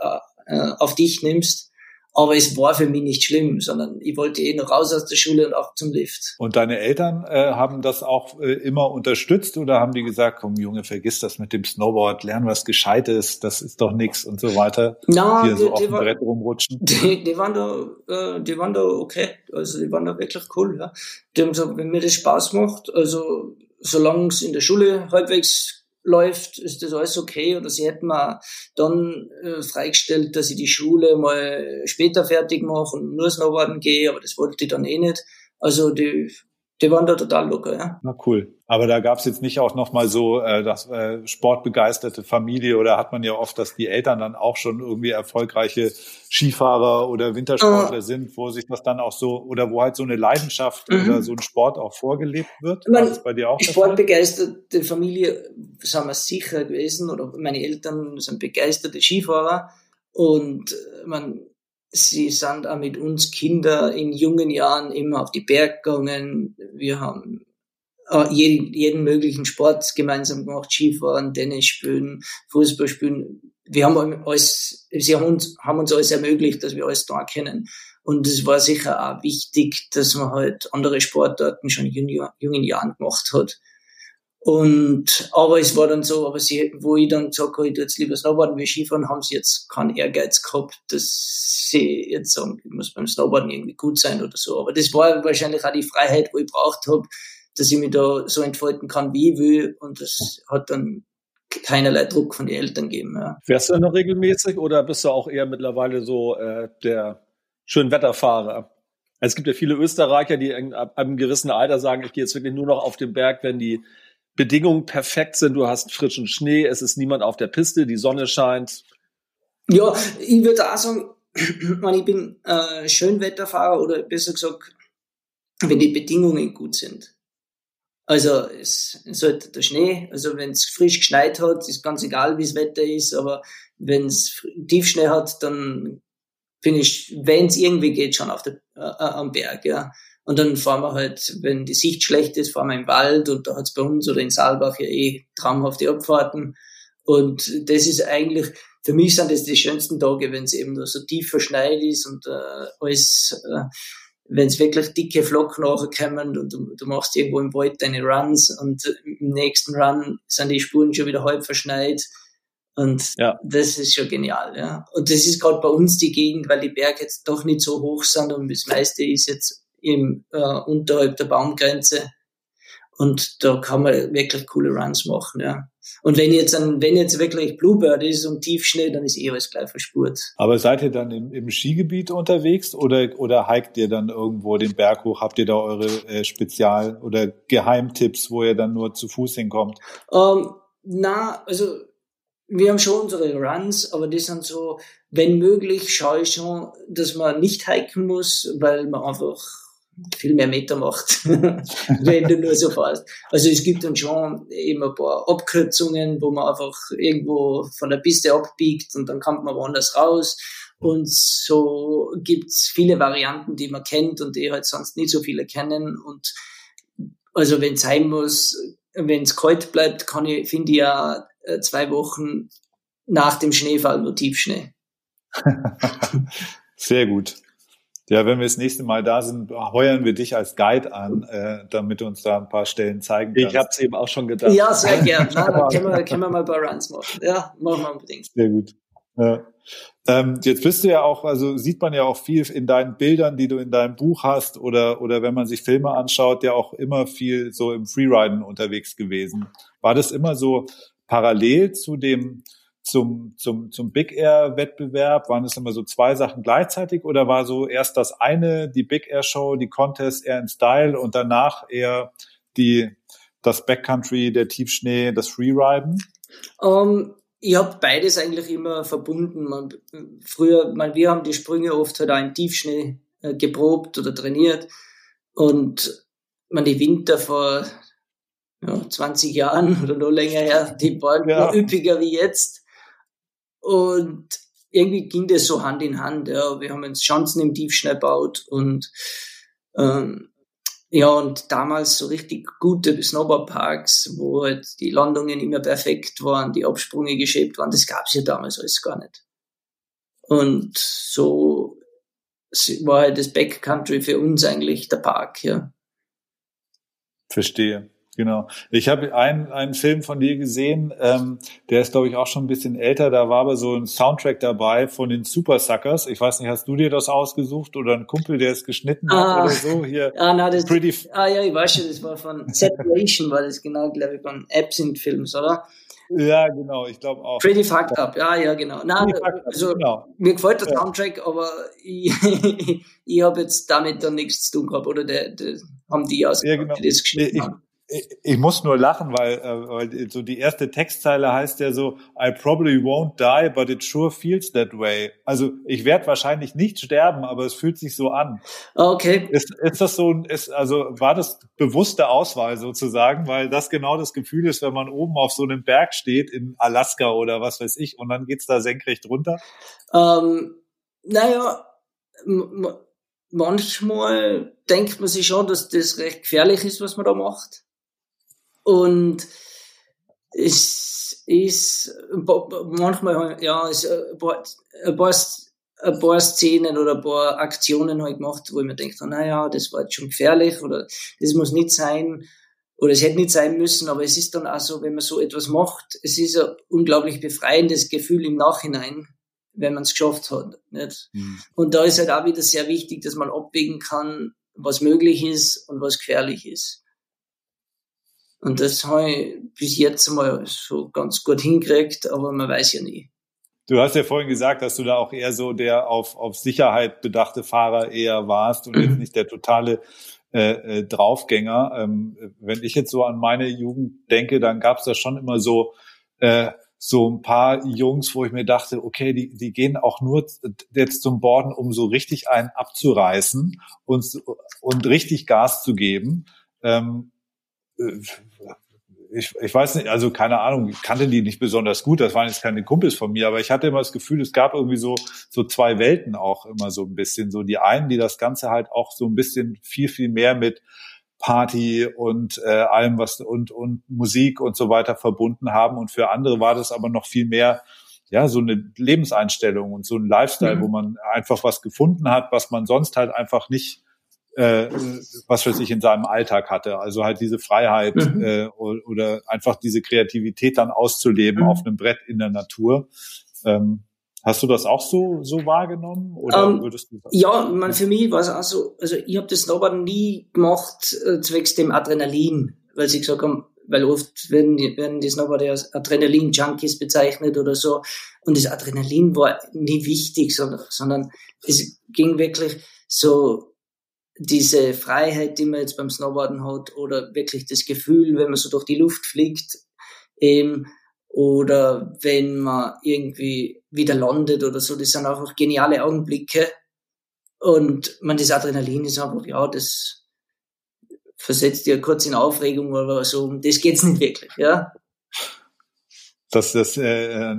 äh, äh, auf dich nimmst aber es war für mich nicht schlimm, sondern ich wollte eh noch raus aus der Schule und auch zum Lift. Und deine Eltern äh, haben das auch äh, immer unterstützt oder haben die gesagt, komm Junge, vergiss das mit dem Snowboard, lern was Gescheites, das ist doch nix und so weiter. Na, Hier die, so auf dem Brett rumrutschen. Die, die waren da, äh, die waren da okay, also die waren da wirklich cool. Ja. Die haben gesagt, wenn mir das Spaß macht, also solange es in der Schule halbwegs läuft, ist das alles okay. Oder sie hätten mir dann äh, freigestellt, dass ich die Schule mal später fertig mache und nur Snowboarden gehe, aber das wollte ich dann eh nicht. Also die die waren da total locker, ja. Na cool. Aber da gab es jetzt nicht auch nochmal so äh, das äh, sportbegeisterte Familie oder hat man ja oft, dass die Eltern dann auch schon irgendwie erfolgreiche Skifahrer oder Wintersportler uh. sind, wo sich das dann auch so oder wo halt so eine Leidenschaft mhm. oder so ein Sport auch vorgelebt wird. War das bei dir auch? Sportbegeisterte Familie sind wir sicher gewesen oder meine Eltern sind begeisterte Skifahrer und äh, man Sie sind auch mit uns Kinder in jungen Jahren immer auf die Berg gegangen. Wir haben äh, jeden, jeden möglichen Sport gemeinsam gemacht, Skifahren, Tennis spielen, Fußball spielen. Wir haben alles, sie haben uns, haben uns alles ermöglicht, dass wir alles da kennen. Und es war sicher auch wichtig, dass man halt andere Sportarten schon in jungen Jahren gemacht hat. Und, aber es war dann so, aber sie, wo ich dann gesagt habe, ich tue jetzt lieber Snowboarden wie Skifahren, haben sie jetzt keinen Ehrgeiz gehabt, dass sie jetzt sagen, ich muss beim Snowboarden irgendwie gut sein oder so. Aber das war wahrscheinlich auch die Freiheit, wo ich braucht habe, dass ich mich da so entfalten kann, wie ich will. Und das hat dann keinerlei Druck von den Eltern gegeben. Ja. Fährst du noch regelmäßig oder bist du auch eher mittlerweile so äh, der Schönwetterfahrer? Es gibt ja viele Österreicher, die ab einem gewissen Alter sagen, ich gehe jetzt wirklich nur noch auf den Berg, wenn die Bedingungen perfekt sind. Du hast frischen Schnee, es ist niemand auf der Piste, die Sonne scheint. Ja, ich würde auch sagen, ich bin äh, Schönwetterfahrer oder besser gesagt, wenn die Bedingungen gut sind. Also es, halt der Schnee, also wenn es frisch geschneit hat, ist ganz egal, wie das Wetter ist, aber wenn es Tiefschnee hat, dann bin ich, wenn es irgendwie geht, schon auf der, äh, äh, am Berg, ja. Und dann fahren wir halt, wenn die Sicht schlecht ist, fahren wir im Wald und da hat's bei uns oder in Saalbach ja eh traumhafte Abfahrten. Und das ist eigentlich, für mich sind das die schönsten Tage, wenn es eben so tief verschneit ist und äh, alles, äh, wenn es wirklich dicke Flocken nachkommen und du, du, machst irgendwo im Wald deine Runs und im nächsten Run sind die Spuren schon wieder halb verschneit und ja. das ist schon genial, ja. Und das ist gerade bei uns die Gegend, weil die Berge jetzt doch nicht so hoch sind und das meiste ist jetzt im, äh, unterhalb der Baumgrenze. Und da kann man wirklich coole Runs machen, ja. Und wenn jetzt ein, wenn jetzt wirklich Bluebird ist und Tiefschnee, dann ist eh alles gleich verspurt. Aber seid ihr dann im, im Skigebiet unterwegs oder, oder hiked ihr dann irgendwo den Berg hoch? Habt ihr da eure äh, Spezial- oder Geheimtipps, wo ihr dann nur zu Fuß hinkommt? Ähm, na, also wir haben schon unsere Runs, aber die sind so, wenn möglich, schaue ich schon, dass man nicht hiken muss, weil man einfach viel mehr Meter macht, wenn du nur so fährst. Also es gibt dann schon eben ein paar Abkürzungen, wo man einfach irgendwo von der Piste abbiegt und dann kommt man woanders raus. Und so gibt's viele Varianten, die man kennt und die halt sonst nicht so viele kennen. Und also wenn es sein muss, wenn es kalt bleibt, kann ich, finde ich ja äh, zwei Wochen nach dem Schneefall nur Tiefschnee. Sehr gut. Ja, wenn wir das nächste Mal da sind, heuern wir dich als Guide an, äh, damit du uns da ein paar Stellen zeigen kannst. Ich habe es eben auch schon gedacht. Ja, sehr gerne. Na, können wir, können wir mal ein paar Runs machen. Ja, machen wir unbedingt. Sehr gut. Ja. Ähm, jetzt bist du ja auch, also sieht man ja auch viel in deinen Bildern, die du in deinem Buch hast oder, oder wenn man sich Filme anschaut, ja auch immer viel so im Freeriden unterwegs gewesen. War das immer so parallel zu dem, zum, zum, zum Big Air Wettbewerb? Waren es immer so zwei Sachen gleichzeitig oder war so erst das eine, die Big Air Show, die Contest eher in Style und danach eher die, das Backcountry, der Tiefschnee, das Freeriden? Um, ich habe beides eigentlich immer verbunden. Man, früher, man, wir haben die Sprünge oft halt auch im Tiefschnee äh, geprobt oder trainiert und man die Winter vor ja, 20 Jahren oder noch länger her, die waren ja. noch üppiger wie jetzt. Und irgendwie ging das so Hand in Hand. Ja. Wir haben uns Chancen im Tiefschnee gebaut und ähm, ja, und damals so richtig gute Snowboardparks, wo halt die Landungen immer perfekt waren, die Absprünge geschäbt waren, das gab's ja damals alles gar nicht. Und so war halt das Backcountry für uns eigentlich der Park, ja. Verstehe. Genau. Ich habe einen, einen Film von dir gesehen, ähm, der ist, glaube ich, auch schon ein bisschen älter. Da war aber so ein Soundtrack dabei von den Super Suckers. Ich weiß nicht, hast du dir das ausgesucht oder ein Kumpel, der es geschnitten ah, hat oder so? Hier. Ah, na, das, Pretty ah ja, ich weiß schon, das war von Separation, war das genau, glaube ich, von Absinthe Films, oder? Ja, genau, ich glaube auch. Pretty fucked up, ja, ja, genau. Nein, also, genau. mir gefällt der Soundtrack, aber ich, ich habe jetzt damit dann nichts zu tun gehabt, oder der, der haben die aus, ja, genau. die das geschnitten ich, haben ich muss nur lachen, weil, äh, weil so die erste Textzeile heißt ja so, I probably won't die, but it sure feels that way. Also ich werde wahrscheinlich nicht sterben, aber es fühlt sich so an. Okay. Ist, ist das so, ist, also war das bewusste Auswahl sozusagen, weil das genau das Gefühl ist, wenn man oben auf so einem Berg steht in Alaska oder was weiß ich und dann geht's da senkrecht runter? Ähm, naja, manchmal denkt man sich schon, dass das recht gefährlich ist, was man da macht. Und es ist manchmal, ja, es, ein, paar, ein, paar, ein paar Szenen oder ein paar Aktionen halt gemacht, wo ich mir denke, naja, das war jetzt schon gefährlich oder das muss nicht sein oder es hätte nicht sein müssen, aber es ist dann auch so, wenn man so etwas macht, es ist ein unglaublich befreiendes Gefühl im Nachhinein, wenn man es geschafft hat. Nicht? Mhm. Und da ist halt auch wieder sehr wichtig, dass man abwägen kann, was möglich ist und was gefährlich ist. Und das habe ich bis jetzt mal so ganz gut hingekriegt, aber man weiß ja nie. Du hast ja vorhin gesagt, dass du da auch eher so der auf, auf Sicherheit bedachte Fahrer eher warst und jetzt Mhm. nicht der totale äh, äh, Draufgänger. Ähm, wenn ich jetzt so an meine Jugend denke, dann gab es da schon immer so äh, so ein paar Jungs, wo ich mir dachte, okay, die, die gehen auch nur jetzt zum Borden, um so richtig einen abzureißen und, und richtig Gas zu geben. Ähm, äh, ich, ich weiß nicht, also keine Ahnung, ich kannte die nicht besonders gut, das waren jetzt keine Kumpels von mir, aber ich hatte immer das Gefühl, es gab irgendwie so, so zwei Welten auch immer so ein bisschen. So die einen, die das Ganze halt auch so ein bisschen viel, viel mehr mit Party und äh, allem was und und Musik und so weiter verbunden haben und für andere war das aber noch viel mehr ja so eine Lebenseinstellung und so ein Lifestyle, Mhm. wo man einfach was gefunden hat, was man sonst halt einfach nicht äh, was weiß ich in seinem Alltag hatte. Also halt diese Freiheit Mhm. äh, oder einfach diese Kreativität dann auszuleben Mhm. auf einem Brett in der Natur. Ähm, hast du das auch so so wahrgenommen oder Ähm, würdest du? Ja, man, für mich war es auch so, also ich habe das Snowboarden nie gemacht äh, zwecks dem Adrenalin, weil sie gesagt haben, weil oft werden die, werden die Snowboarder als Adrenalin-Junkies bezeichnet oder so. Und das Adrenalin war nie wichtig, sondern, sondern es ging wirklich so diese Freiheit, die man jetzt beim Snowboarden hat, oder wirklich das Gefühl, wenn man so durch die Luft fliegt, ähm, oder wenn man irgendwie wieder landet oder so, das sind einfach geniale Augenblicke. Und man, das Adrenalin ist einfach, ja, das versetzt ja kurz in Aufregung, aber so, um das geht's nicht wirklich, ja. Das, das äh,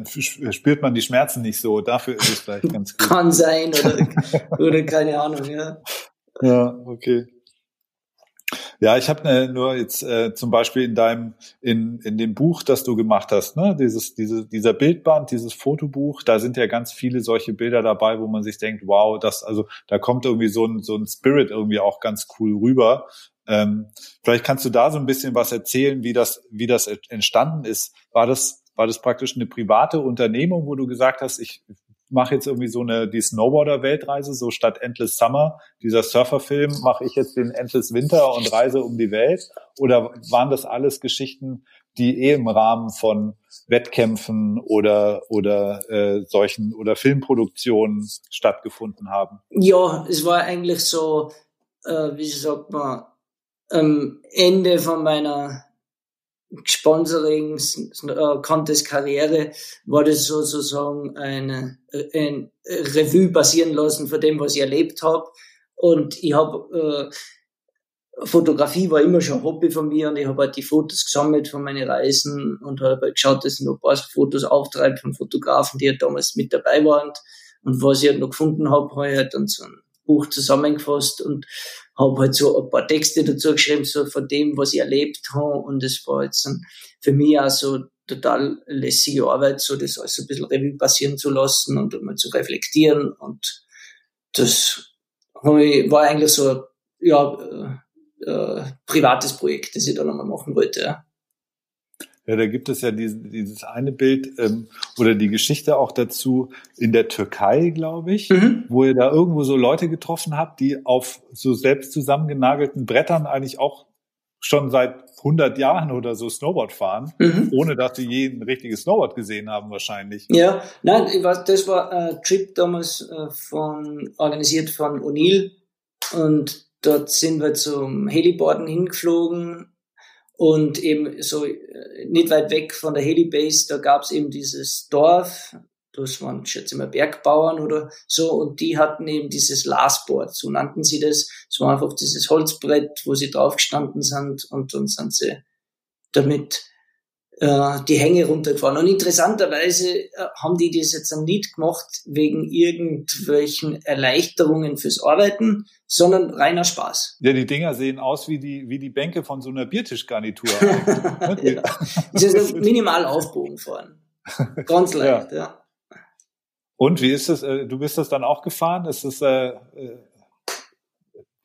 spürt man die Schmerzen nicht so. Dafür ist es vielleicht ganz gut. Kann sein oder, oder keine Ahnung, ja. Ja, okay. Ja, ich habe ne, nur jetzt äh, zum Beispiel in deinem in in dem Buch, das du gemacht hast, ne, dieses diese dieser Bildband, dieses Fotobuch, da sind ja ganz viele solche Bilder dabei, wo man sich denkt, wow, das also da kommt irgendwie so ein so ein Spirit irgendwie auch ganz cool rüber. Ähm, vielleicht kannst du da so ein bisschen was erzählen, wie das wie das entstanden ist. War das war das praktisch eine private Unternehmung, wo du gesagt hast, ich mache jetzt irgendwie so eine die Snowboarder-Weltreise, so statt Endless Summer, dieser Surferfilm, mache ich jetzt den Endless Winter und reise um die Welt? Oder waren das alles Geschichten, die eh im Rahmen von Wettkämpfen oder oder äh, solchen oder Filmproduktionen stattgefunden haben? Ja, es war eigentlich so, äh, wie sagt man, am Ende von meiner Sponsoring äh, Contest Karriere war das sozusagen eine, ein Revue basieren lassen von dem, was ich erlebt habe. Und ich habe äh, Fotografie war immer schon Hobby von mir und ich habe halt die Fotos gesammelt von meinen Reisen und habe halt geschaut, dass ich noch ein paar Fotos auftreibe von Fotografen, die halt damals mit dabei waren. Und was ich halt noch gefunden habe, habe ich halt dann so ein Buch zusammengefasst und habe halt so ein paar Texte dazu geschrieben, so von dem, was ich erlebt habe. Und es war jetzt dann für mich auch so total lässige Arbeit, so das alles ein bisschen Revue passieren zu lassen und mal zu reflektieren. Und das war eigentlich so, ja, äh, äh, privates Projekt, das ich dann einmal machen wollte. Ja. Ja, da gibt es ja dieses, dieses eine Bild ähm, oder die Geschichte auch dazu in der Türkei, glaube ich, Mhm. wo ihr da irgendwo so Leute getroffen habt, die auf so selbst zusammengenagelten Brettern eigentlich auch schon seit 100 Jahren oder so Snowboard fahren, Mhm. ohne dass sie je ein richtiges Snowboard gesehen haben wahrscheinlich. Ja, nein, ich weiß, das war ein Trip damals äh, von, organisiert von O'Neill und dort sind wir zum Heliboarden hingeflogen und eben so äh, nicht weit weg von der Helibase, da gab's eben dieses Dorf, das waren, schätze ich mal, Bergbauern oder so, und die hatten eben dieses Lastboard, so nannten sie das. Es war einfach dieses Holzbrett, wo sie draufgestanden sind und dann sind sie damit äh, die Hänge runtergefahren. Und interessanterweise äh, haben die das jetzt nicht gemacht wegen irgendwelchen Erleichterungen fürs Arbeiten, sondern reiner Spaß. Ja, die Dinger sehen aus wie die, wie die Bänke von so einer Biertischgarnitur. ja. Das ist minimal aufbogen fahren. Ganz leicht, ja. ja. Und wie ist das? äh, Du bist das dann auch gefahren? Ist es äh, äh,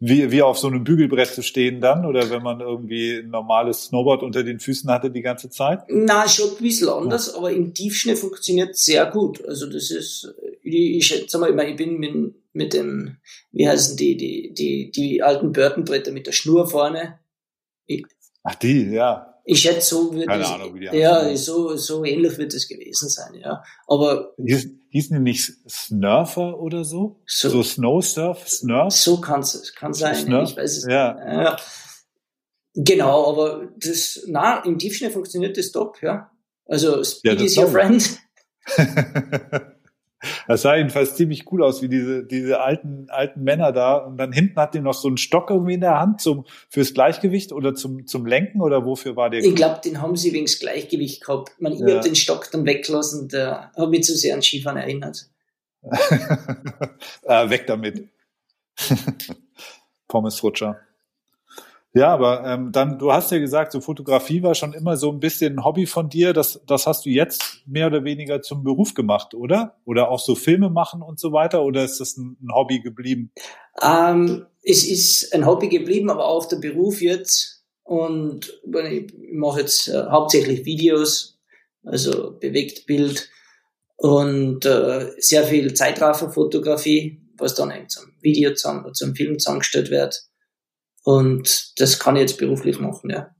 wie, wie auf so einem Bügelbrett zu stehen dann? Oder wenn man irgendwie ein normales Snowboard unter den Füßen hatte die ganze Zeit? Na, schon ein bisschen anders, aber im Tiefschnee funktioniert sehr gut. Also das ist, ich, schätze mal, ich, meine, ich bin mit, mit dem, wie heißen die, die, die, die alten Burtonbretter mit der Schnur vorne. Ich, Ach die, ja. Ich schätze, so wird Keine es, Ahnung, wie die ja, so, so ähnlich wird es gewesen sein, ja. Aber Hieß, hießen die nicht Snurfer oder so? So- So, Snowsurf, Snurf? so kann es, kann sein, Snurf? ich weiß es Ja. Ja. Genau, aber das, na, im Tiefschnee funktioniert das top, ja. Also, Speed das is your friend. Das sah jedenfalls ziemlich cool aus, wie diese, diese alten, alten Männer da. Und dann hinten hat die noch so einen Stock irgendwie in der Hand zum, fürs Gleichgewicht oder zum, zum Lenken oder wofür war der? Ich glaube, den haben sie wegen das Gleichgewicht gehabt. Man, ich Ja. hab den Stock dann weggelassen, der hat mich zu sehr an Skifahren erinnert. äh, weg damit. Pommesrutscher. Ja, aber ähm, dann, du hast ja gesagt, so Fotografie war schon immer so ein bisschen ein Hobby von dir. Das, das hast du jetzt mehr oder weniger zum Beruf gemacht, oder? Oder auch so Filme machen und so weiter? Oder ist das ein, ein Hobby geblieben? Ähm, es ist ein Hobby geblieben, aber auch der Beruf jetzt. Und ich mache jetzt äh, hauptsächlich Videos, also bewegt Bild und äh, sehr viel Zeitrafferfotografie, was dann eben zum Video, zusammen, zum Film zusammengestellt wird. Und das kann ich jetzt beruflich machen, ja.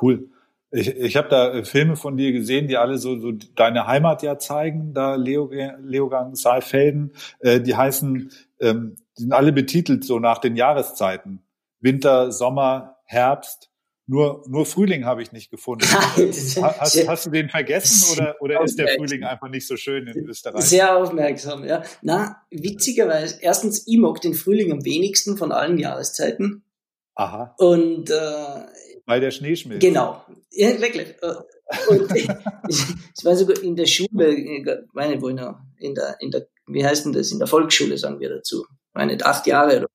Cool. Ich, ich habe da äh, Filme von dir gesehen, die alle so, so deine Heimat ja zeigen, da Leo, Leogang, Saalfelden. Äh, die heißen, ähm, die sind alle betitelt so nach den Jahreszeiten. Winter, Sommer, Herbst. Nur, nur Frühling habe ich nicht gefunden. Ha- hast, hast du den vergessen oder, oder ist der. Frühling einfach nicht so schön in Österreich? Sehr aufmerksam, ja. Na, witzigerweise, erstens, ich mag den Frühling am wenigsten von allen Jahreszeiten. Aha, Und äh, weil der Schnee schmilzt. Genau, ja, wirklich. Äh, Und ich, ich war sogar in der Schule, ich meine, ich noch, in der, in der, wie heißt denn das, in der Volksschule sagen wir dazu. Ich meine, acht Jahre oder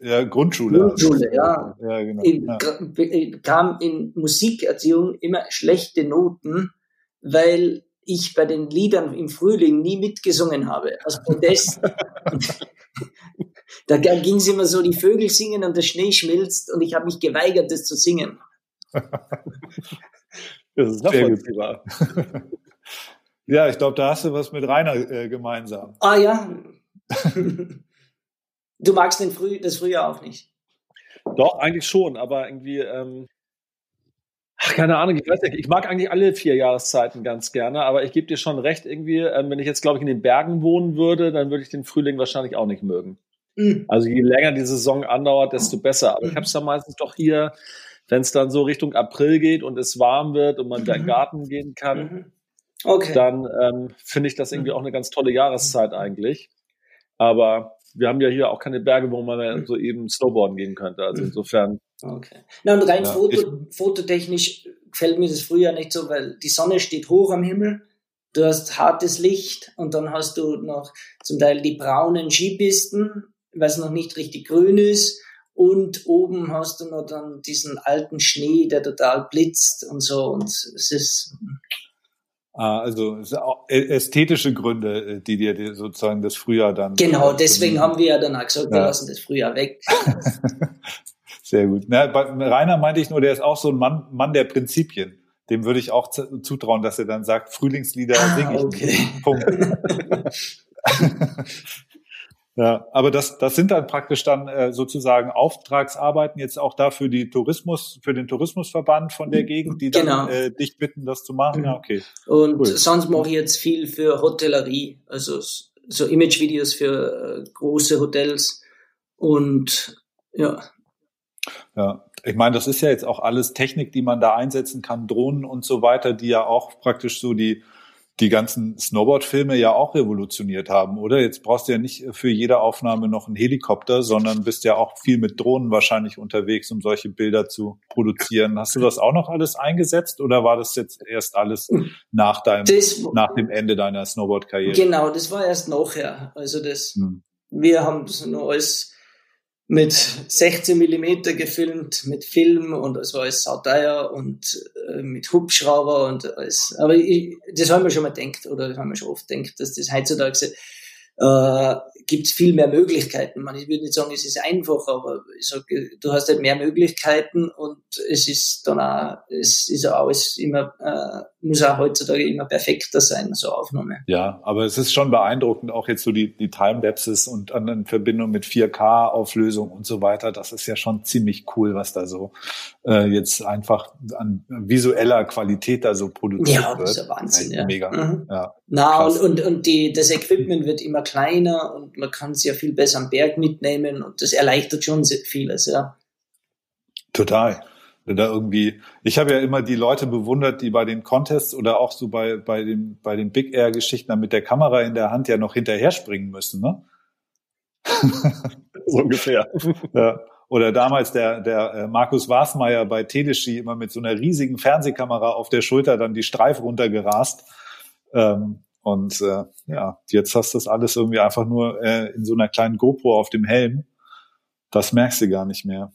Ja, Grundschule. Grundschule, ja. Ja, genau. ich Ja. ich bekam in Musikerziehung immer schlechte Noten, weil ich bei den Liedern im Frühling nie mitgesungen habe, aus Protest. da ging es immer so, die Vögel singen und der Schnee schmilzt und ich habe mich geweigert, das zu singen. Das ist Sehr gut. nachvollziehbar. Ja, ich glaube, da hast du was mit Rainer äh, gemeinsam. Ah ja. Du magst den Früh, das Frühjahr auch nicht. Doch, eigentlich schon, aber irgendwie, ähm, ach, keine Ahnung, ich weiß nicht, ich mag eigentlich alle vier Jahreszeiten ganz gerne, aber ich gebe dir schon recht, irgendwie, ähm, wenn ich jetzt, glaube ich, in den Bergen wohnen würde, dann würde ich den Frühling wahrscheinlich auch nicht mögen. Hm. Also je länger die Saison andauert, desto besser. Aber ich habe es dann meistens doch hier, wenn es dann so Richtung April geht und es warm wird und man wieder in den Mhm. Garten gehen kann, Mhm. Okay. dann ähm, finde ich das irgendwie auch eine ganz tolle Jahreszeit eigentlich. Aber wir haben ja hier auch keine Berge, wo man mal so eben Snowboarden gehen könnte. Also insofern, Okay. Na, und rein Ja, Foto, fototechnisch gefällt mir das Frühjahr nicht so, weil die Sonne steht hoch am Himmel, du hast hartes Licht und dann hast du noch zum Teil die braunen Skipisten, weil es noch nicht richtig grün ist. Und oben hast du noch dann diesen alten Schnee, der total blitzt und so. Und es ist, also auch ä- ästhetische Gründe, äh, die dir sozusagen das Frühjahr dann. genau, deswegen haben wir ja dann auch gesagt, wir Ja. lassen das Frühjahr weg. Sehr gut. Na, bei Rainer meinte ich nur, der ist auch so ein Mann, Mann der Prinzipien. Dem würde ich auch zu- zutrauen, dass er dann sagt, Frühlingslieder Ah, singe ich okay. Punkt. ja, aber das, das sind dann praktisch dann äh, sozusagen Auftragsarbeiten jetzt auch da für die Tourismus, für den Tourismusverband von der Gegend, die dann Genau. äh, dich bitten, das zu machen. Ja, okay. Und Cool. sonst mache ich jetzt viel für Hotellerie, also so Imagevideos für äh, große Hotels. Und ja, Ja, ich meine, das ist ja jetzt auch alles Technik, die man da einsetzen kann, Drohnen und so weiter, die ja auch praktisch so die, die ganzen Snowboard-Filme ja auch revolutioniert haben, oder? Jetzt brauchst du ja nicht für jede Aufnahme noch einen Helikopter, sondern bist ja auch viel mit Drohnen wahrscheinlich unterwegs, um solche Bilder zu produzieren. Hast du das auch noch alles eingesetzt oder war das jetzt erst alles nach deinem, das, nach dem Ende deiner Snowboard-Karriere? genau, das war erst nachher. Also das, Hm. wir haben das nur alles mit 16 Millimeter gefilmt, mit Film und es war alles sauteuer und äh, mit Hubschrauber und alles. Aber ich, das haben wir schon mal gedacht oder haben wir schon oft gedacht, dass das heutzutage äh, gibt es viel mehr Möglichkeiten. Man, ich würde nicht sagen, es ist einfach, aber ich sag, du hast halt mehr Möglichkeiten und es ist dann auch, es ist auch alles immer, äh, muss auch heutzutage immer perfekter sein, so Aufnahme. Ja, aber es ist schon beeindruckend, auch jetzt so die, die Timelapses und dann in Verbindung mit 4K-Auflösung und so weiter. Das ist ja schon ziemlich cool, was da so äh, jetzt einfach an visueller Qualität da so produziert wird. Ja, das ist ja Wahnsinn, ja. Mega. Mhm. ja. Na, und, und, und die, das Equipment wird immer kleiner und man kann es ja viel besser am Berg mitnehmen und das erleichtert schon vieles, ja. Total. Wenn da irgendwie, ich habe ja immer die Leute bewundert, die bei den Contests oder auch so bei, bei, den, bei den Big Air Geschichten dann mit der Kamera in der Hand ja noch hinterher springen müssen, ne? so ungefähr. ja. Oder damals der, der äh, Markus Wasmeier bei Teleski immer mit so einer riesigen Fernsehkamera auf der Schulter dann die Streif runtergerast. Ähm, und äh, ja, jetzt hast du das alles irgendwie einfach nur äh, in so einer kleinen GoPro auf dem Helm. Das merkst du gar nicht mehr.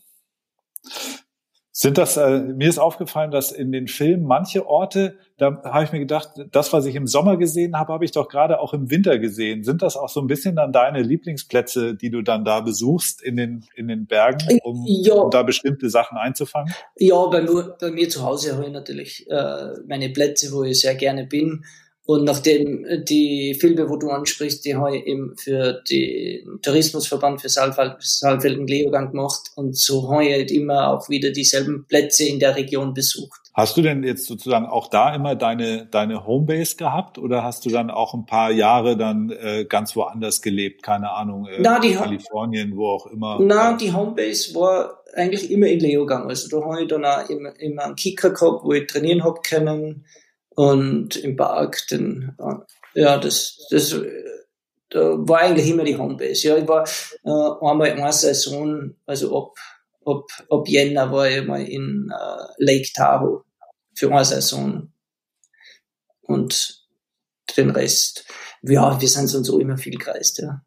Sind das, äh, mir ist aufgefallen, dass in den Filmen manche Orte, da habe ich mir gedacht, das, was ich im Sommer gesehen habe, habe ich doch gerade auch im Winter gesehen. Sind das auch so ein bisschen dann deine Lieblingsplätze, die du dann da besuchst in den, in den Bergen, um, ja. um da bestimmte Sachen einzufangen? Ja, bei, bei mir zu Hause habe ich natürlich äh, meine Plätze, wo ich sehr gerne bin. Und nachdem die Filme, wo du ansprichst, die habe ich eben für den Tourismusverband für Saalfelden Leogang gemacht und so habe ich halt immer auch wieder dieselben Plätze in der Region besucht. Hast du denn jetzt sozusagen auch da immer deine, deine Homebase gehabt oder hast du dann auch ein paar Jahre dann äh, ganz woanders gelebt? Keine Ahnung, äh, na, die Kalifornien, wo auch immer? Na, die Homebase war eigentlich immer in Leogang. Also da habe ich dann auch immer, immer einen Kicker gehabt, wo ich trainieren hab können und im Park, den, ja, das, das, da war eigentlich immer die Homebase. Ja, ich war äh, einmal eine Saison, also ab, ab, ab Jänner war ich mal in äh, Lake Tahoe für eine Saison. Und den Rest, ja, wir sind so immer viel gereist, ja.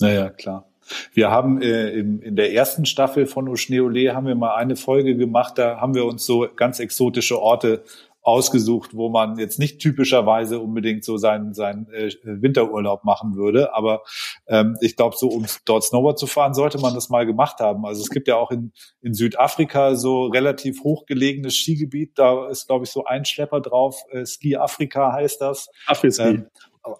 Naja, klar. Wir haben äh, in, in der ersten Staffel von Oschneole haben wir mal eine Folge gemacht, da haben wir uns so ganz exotische Orte ausgesucht, wo man jetzt nicht typischerweise unbedingt so seinen, seinen äh, Winterurlaub machen würde. Aber ähm, ich glaube, so um dort Snowboard zu fahren, sollte man das mal gemacht haben. Also es gibt ja auch in, in Südafrika so relativ hochgelegenes Skigebiet. Da ist, glaube ich, so ein Schlepper drauf. Äh, Ski Afrika heißt das. Afriski. Ähm,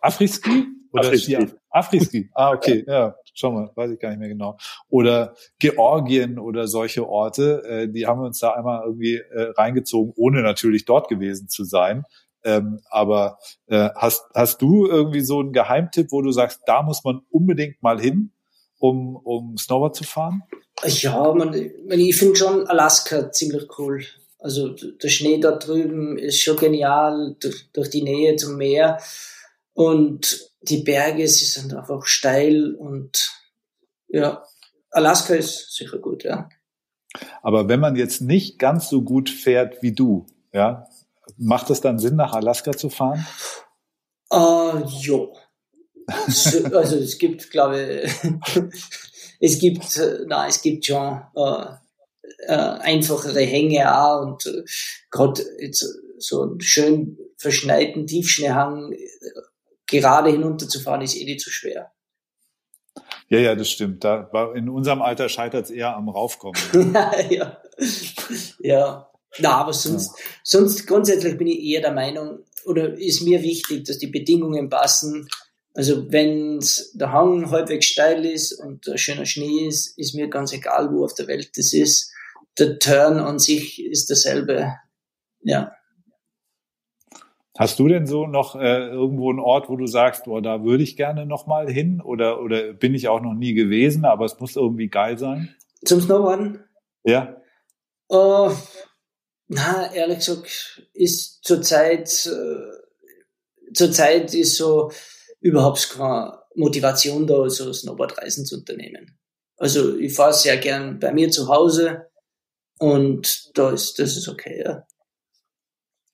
Afriski? Oder Afriski. Afriski. Ah, okay, ja, schau mal, weiß ich gar nicht mehr genau. Oder Georgien oder solche Orte, äh, die haben wir uns da einmal irgendwie äh, reingezogen, ohne natürlich dort gewesen zu sein. Ähm, aber äh, hast, hast du irgendwie so einen Geheimtipp, wo du sagst, da muss man unbedingt mal hin, um, um Snowboard zu fahren? Ja, man, ich finde schon Alaska ziemlich cool. Also der Schnee da drüben ist schon genial durch, durch die Nähe zum Meer. Und die Berge, sie sind einfach steil und ja, Alaska ist sicher gut, ja. Aber wenn man jetzt nicht ganz so gut fährt wie du, ja, macht es dann Sinn, nach Alaska zu fahren? Uh, jo. also es gibt, glaube ich, es gibt, na, es gibt schon äh, äh, einfachere Hänge auch und äh, gerade jetzt so einen schön verschneiten Tiefschneehang gerade hinunterzufahren ist eh nicht zu schwer. Ja, ja, das stimmt. Da, in unserem Alter scheitert es eher am Raufkommen. ja, ja. ja. Na, aber sonst, ja. sonst grundsätzlich bin ich eher der Meinung, oder ist mir wichtig, dass die Bedingungen passen. Also wenn der Hang halbwegs steil ist und ein schöner Schnee ist, ist mir ganz egal, wo auf der Welt das ist. Der Turn an sich ist dasselbe. Ja. Hast du denn so noch äh, irgendwo einen Ort, wo du sagst, boah, da würde ich gerne noch mal hin oder oder bin ich auch noch nie gewesen, aber es muss irgendwie geil sein? Zum Snowboarden? Ja. Uh, na, ehrlich gesagt, ist zurzeit äh, zurzeit ist so überhaupt keine Motivation da, so Snowboardreisen zu unternehmen. Also ich fahre sehr gern bei mir zu Hause und da ist das ist okay, ja.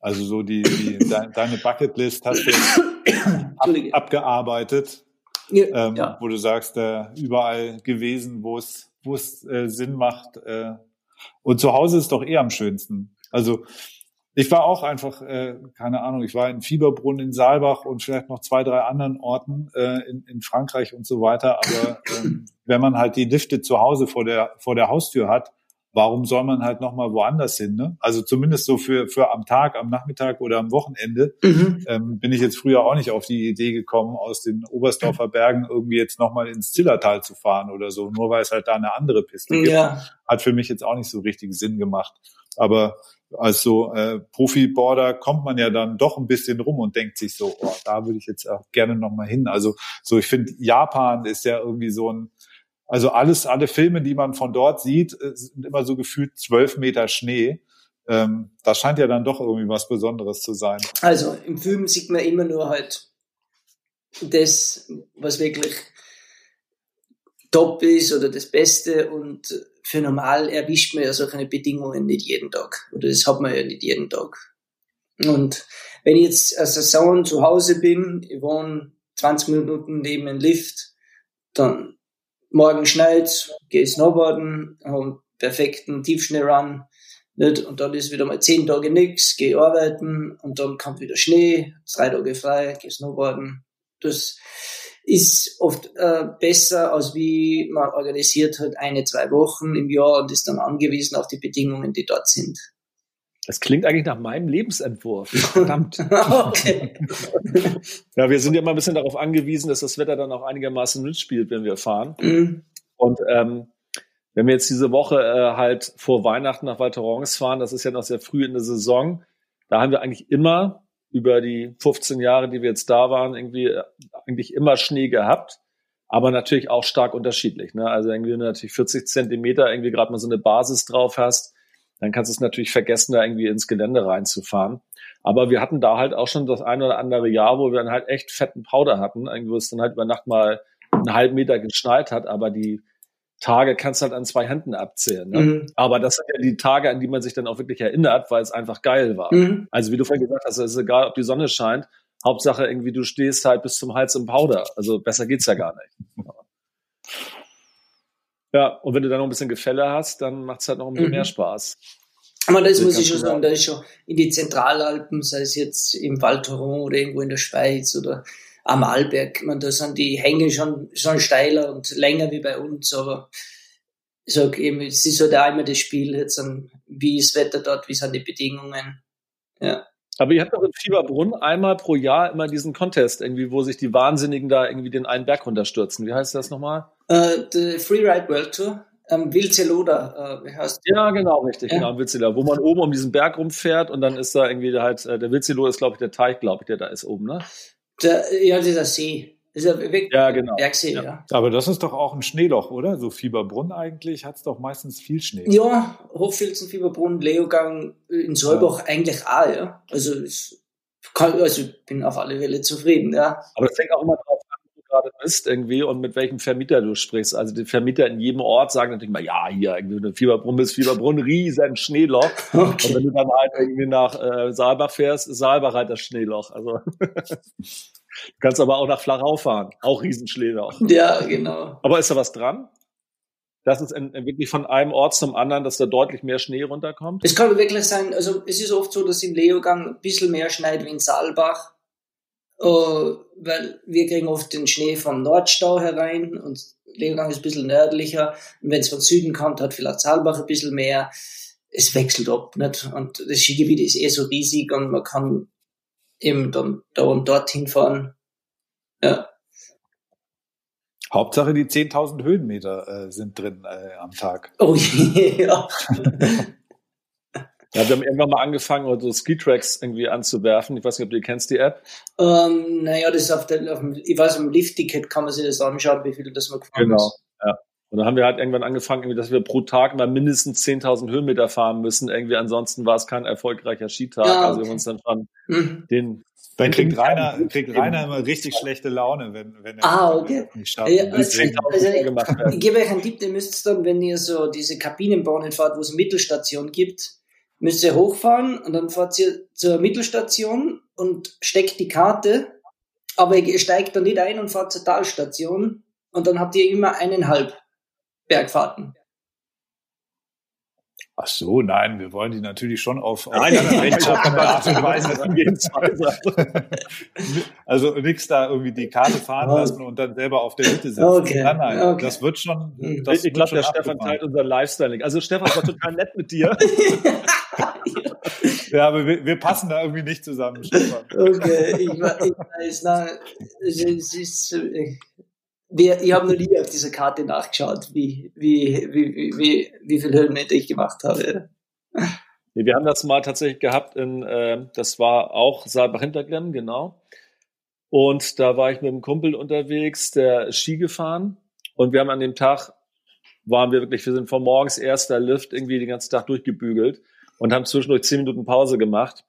Also so die, die de, deine Bucketlist hast du ab, abgearbeitet, ja, ähm, ja. wo du sagst, äh, überall gewesen, wo es wo es äh, Sinn macht. Äh, und zu Hause ist doch eh am schönsten. Also Ich war auch einfach, äh, keine Ahnung, ich war in Fieberbrunn in Saalbach und vielleicht noch zwei, drei anderen Orten äh, in, in Frankreich und so weiter. Aber ähm, wenn man halt die Lifte zu Hause vor der, vor der Haustür hat, warum soll man halt nochmal woanders hin? Ne? Also zumindest so für, für am Tag, am Nachmittag oder am Wochenende mhm. ähm, bin ich jetzt früher auch nicht auf die Idee gekommen, aus den Oberstdorfer Bergen irgendwie jetzt nochmal ins Zillertal zu fahren oder so, nur weil es halt da eine andere Piste gibt. Ja. Hat für mich jetzt auch nicht so richtig Sinn gemacht. Aber als so äh, Profi-Border kommt man ja dann doch ein bisschen rum und denkt sich so, oh, da würde ich jetzt auch gerne nochmal hin. Also so, ich finde, Japan ist ja irgendwie so ein, also alles, alle Filme, die man von dort sieht, äh, sind immer so gefühlt zwölf Meter Schnee. Ähm, das scheint ja dann doch irgendwie was Besonderes zu sein. Also im Film sieht man immer nur halt das, was wirklich top ist oder das Beste und für normal erwischt man ja solche Bedingungen nicht jeden Tag. Oder das hat man ja nicht jeden Tag. Und wenn ich jetzt als Saison zu Hause bin, ich wohne 20 Minuten neben einem Lift, dann morgen schneit, gehe snowboarden, habe perfekten Tiefschneerun, nicht? Und dann ist wieder mal zehn Tage nix, gehe arbeiten und dann kommt wieder Schnee, drei Tage frei, gehe snowboarden. Das, ist oft äh, besser, als wie man organisiert hat eine, zwei Wochen im Jahr und ist dann angewiesen auf die Bedingungen, die dort sind. Das klingt eigentlich nach meinem Lebensentwurf. Verdammt. okay. ja, wir sind ja immer ein bisschen darauf angewiesen, dass das Wetter dann auch einigermaßen mitspielt, wenn wir fahren. Mhm. Und ähm, wenn wir jetzt diese Woche äh, halt vor Weihnachten nach Valterons fahren, das ist ja noch sehr früh in der Saison, da haben wir eigentlich immer über die 15 Jahre, die wir jetzt da waren, irgendwie äh, eigentlich immer Schnee gehabt, aber natürlich auch stark unterschiedlich. Ne? Also irgendwie, wenn du natürlich 40 Zentimeter irgendwie gerade mal so eine Basis drauf hast, dann kannst du es natürlich vergessen, da irgendwie ins Gelände reinzufahren. Aber wir hatten da halt auch schon das eine oder andere Jahr, wo wir dann halt echt fetten Powder hatten, irgendwie, wo es dann halt über Nacht mal einen halben Meter geschneit hat, aber die Tage kannst du halt an zwei Händen abzählen. Ne? Mhm. Aber das sind ja die Tage, an die man sich dann auch wirklich erinnert, weil es einfach geil war. Mhm. Also wie du vorhin gesagt hast, es ist egal, ob die Sonne scheint. Hauptsache irgendwie, du stehst halt bis zum Hals im Powder. Also besser geht's ja gar nicht. Ja, und wenn du dann noch ein bisschen Gefälle hast, dann macht's halt noch ein bisschen mhm. mehr Spaß. Aber das, das muss ich schon sagen, da ist schon in die Zentralalpen, sei es jetzt im Val Thorens oder irgendwo in der Schweiz oder am Arlberg. Man, da sind die Hänge schon, schon steiler und länger wie bei uns, aber ich sag eben, es ist halt auch immer das Spiel jetzt an, wie ist das Wetter dort, wie sind die Bedingungen. Ja. Aber ihr habt doch in Fieberbrunn einmal pro Jahr immer diesen Contest, irgendwie, wo sich die Wahnsinnigen da irgendwie den einen Berg runterstürzen. Wie heißt das nochmal? Uh, the Freeride World Tour. Ähm, Wilzeloda, äh, wie heißt Ja, genau, richtig, ja. genau, Wilzeloda, wo man oben um diesen Berg rumfährt und dann ist da irgendwie halt, äh, der Wilzeloda ist, glaube ich, der Teich, glaube ich, der da ist oben, ne? Der, ja, dieser See. Dieser Weg, ja, genau. Bergsee, ja. ja. Aber das ist doch auch ein Schneeloch, oder? So Fieberbrunn eigentlich hat es doch meistens viel Schnee. Ja, Hochfilzen, Fieberbrunn, Leogang, in Solbach ja. eigentlich auch, ja. Also, ich kann, also bin auf alle Fälle zufrieden, ja. Aber das hängt auch immer drauf an, wo du gerade bist irgendwie und mit welchem Vermieter du sprichst. Also die Vermieter in jedem Ort sagen natürlich mal, ja, hier irgendwie Fieberbrunn bis Fieberbrunn, riesen Schneeloch. Okay. Und wenn du dann halt irgendwie nach äh, Saalbach fährst, ist Saalbach halt das Schneeloch. Also Du kannst aber auch nach Flachau fahren. Auch Riesenschläger. Ja, genau. Aber ist da was dran? Dass es in, wirklich von einem Ort zum anderen, dass da deutlich mehr Schnee runterkommt? Es kann wirklich sein, also es ist oft so, dass im Leogang ein bisschen mehr schneit wie in Saalbach. Uh, weil wir kriegen oft den Schnee vom Nordstau herein und Leogang ist ein bisschen nördlicher. Und wenn es von Süden kommt, hat vielleicht Saalbach ein bisschen mehr. Es wechselt ab, nicht? Und das Skigebiet ist eh so riesig und man kann eben dann da und dorthin fahren. Ja. Hauptsache die 10.000 Höhenmeter äh, sind drin äh, am Tag. Oh je, ja. Ja, wir haben irgendwann mal angefangen, so Ski-Tracks irgendwie anzuwerfen. Ich weiß nicht, ob du kennst die App. Ähm, naja, das ist auf der, auf dem, ich weiß, am Lift-Ticket kann man sich das anschauen, wie viel das man gefahren genau. ist. Genau, ja. Und dann haben wir halt irgendwann angefangen, dass wir pro Tag mal mindestens 10.000 Höhenmeter fahren müssen. Irgendwie ansonsten war es kein erfolgreicher Skitag. Ja, okay. Also wir haben uns dann schon mhm. den dann kriegt Rainer, kriegt Rainer immer richtig schlechte Laune, wenn, wenn er ah, okay. nicht schafft. Ja, also, also, ich, ich gebe euch einen Tipp, ihr müsst dann, wenn ihr so diese Kabinenbahnen fahrt, wo es eine Mittelstation gibt, müsst ihr hochfahren und dann fahrt ihr zur Mittelstation und steckt die Karte, aber ihr steigt dann nicht ein und fahrt zur Talstation und dann habt ihr immer eineinhalb Bergfahrten. Ach so, nein, wir wollen die natürlich schon auf, auf Nein, nein, nein, Also nichts da irgendwie die Karte fahren lassen und dann selber auf der Hütte sitzen. Okay, Nein, nein, okay. das wird schon. Hm. Das ich glaube, der schon Stefan teilt unser Lifestyling. Also Stefan, war total nett mit dir. Ja, aber wir, wir passen da irgendwie nicht zusammen, Stefan. Okay, ich, we- ich weiß, na, es ist, es ist, äh, wir, ich habe noch nie auf dieser Karte nachgeschaut, wie, wie, wie, wie, wie, viel Höhenmeter ich gemacht habe. Nee, wir haben das mal tatsächlich gehabt in, äh, das war auch Saalbach Hinterglemm, genau. Und da war ich mit einem Kumpel unterwegs, der Ski gefahren. Und wir haben an dem Tag, waren wir wirklich, wir sind von morgens erster Lift irgendwie den ganzen Tag durchgebügelt und haben zwischendurch zehn Minuten Pause gemacht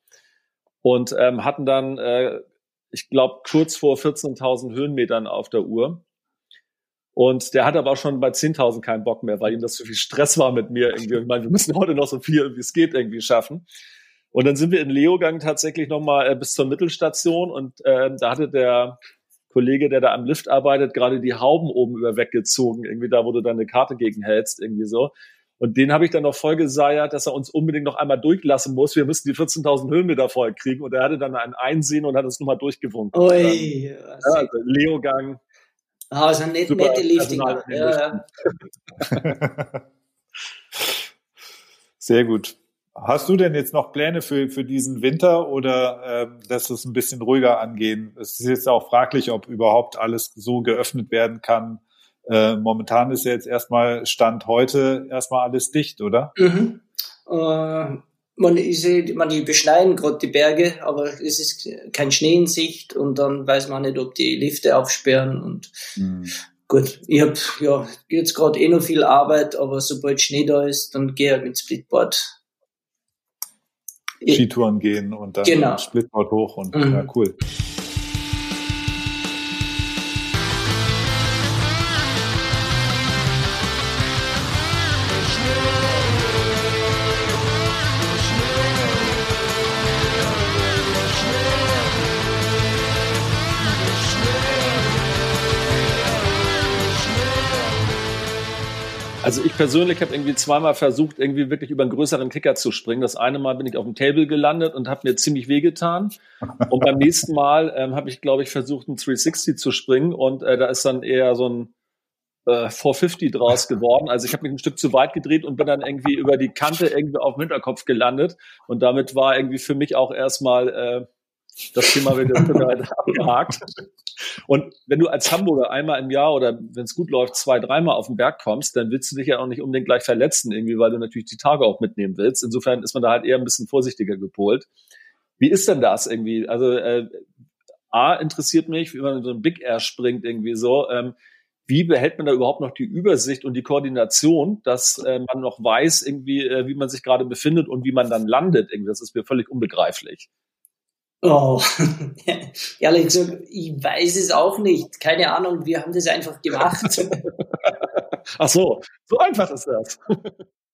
und ähm, hatten dann, äh, ich glaube, kurz vor 14.000 Höhenmetern auf der Uhr. Und der hatte aber auch schon bei 10.000 keinen Bock mehr, weil ihm das zu viel Stress war mit mir irgendwie. Und ich meine, wir müssen heute noch so viel, wie es geht, irgendwie schaffen. Und dann sind wir in Leogang tatsächlich nochmal äh, bis zur Mittelstation und äh, da hatte der Kollege, der da am Lift arbeitet, gerade die Hauben oben über weggezogen, irgendwie da, wo du deine Karte gegen hältst, irgendwie so. Und den habe ich dann noch voll geseiert, dass er uns unbedingt noch einmal durchlassen muss. Wir müssen die 14.000 Höhenmeter voll kriegen. Und er hatte dann ein Einsehen und hat uns nochmal durchgewunken. Ui, Ja, also Leogang, ah, so nett, Super nette Lifting. Personal in den Ja, ja. Sehr gut. Hast du denn jetzt noch Pläne für, für diesen Winter oder ähm, lässt es ein bisschen ruhiger angehen? Es ist jetzt auch fraglich, ob überhaupt alles so geöffnet werden kann. Äh, momentan ist ja jetzt erstmal Stand heute erstmal alles dicht, oder? Mhm. Äh, man, ich seh, man, die beschneien gerade die Berge, aber es ist kein Schnee in Sicht und dann weiß man nicht, ob die Lifte aufsperren und gut, ich hab ja jetzt gerade eh noch viel Arbeit, aber sobald Schnee da ist, dann gehe ich mit Splitboard. Skitouren gehen und dann Genau. Splitboard hoch und Mhm. ja, cool. Also ich persönlich habe irgendwie zweimal versucht, irgendwie wirklich über einen größeren Kicker zu springen. Das eine Mal bin ich auf dem Table gelandet und habe mir ziemlich wehgetan. Und beim nächsten Mal ähm, habe ich, glaube ich, versucht, einen 360 zu springen und äh, da ist dann eher so ein äh, 450 draus geworden. Also ich habe mich ein Stück zu weit gedreht und bin dann irgendwie über die Kante irgendwie auf dem Hinterkopf gelandet. Und damit war irgendwie für mich auch erstmal äh, das Thema wieder total abgehakt. Und wenn du als Hamburger einmal im Jahr oder wenn es gut läuft, zwei, dreimal auf den Berg kommst, dann willst du dich ja auch nicht unbedingt gleich verletzen, irgendwie, weil du natürlich die Tage auch mitnehmen willst. Insofern ist man da halt eher ein bisschen vorsichtiger gepolt. Wie ist denn das irgendwie? Also äh, A interessiert mich, wie man in so ein Big Air springt, irgendwie so. Ähm, wie behält man da überhaupt noch die Übersicht und die Koordination, dass äh, man noch weiß, irgendwie, äh, wie man sich gerade befindet und wie man dann landet? Irgendwie, das ist mir völlig unbegreiflich. Oh, ehrlich gesagt, ich weiß es auch nicht. Keine Ahnung, wir haben das einfach gemacht. Ach so, so einfach ist das.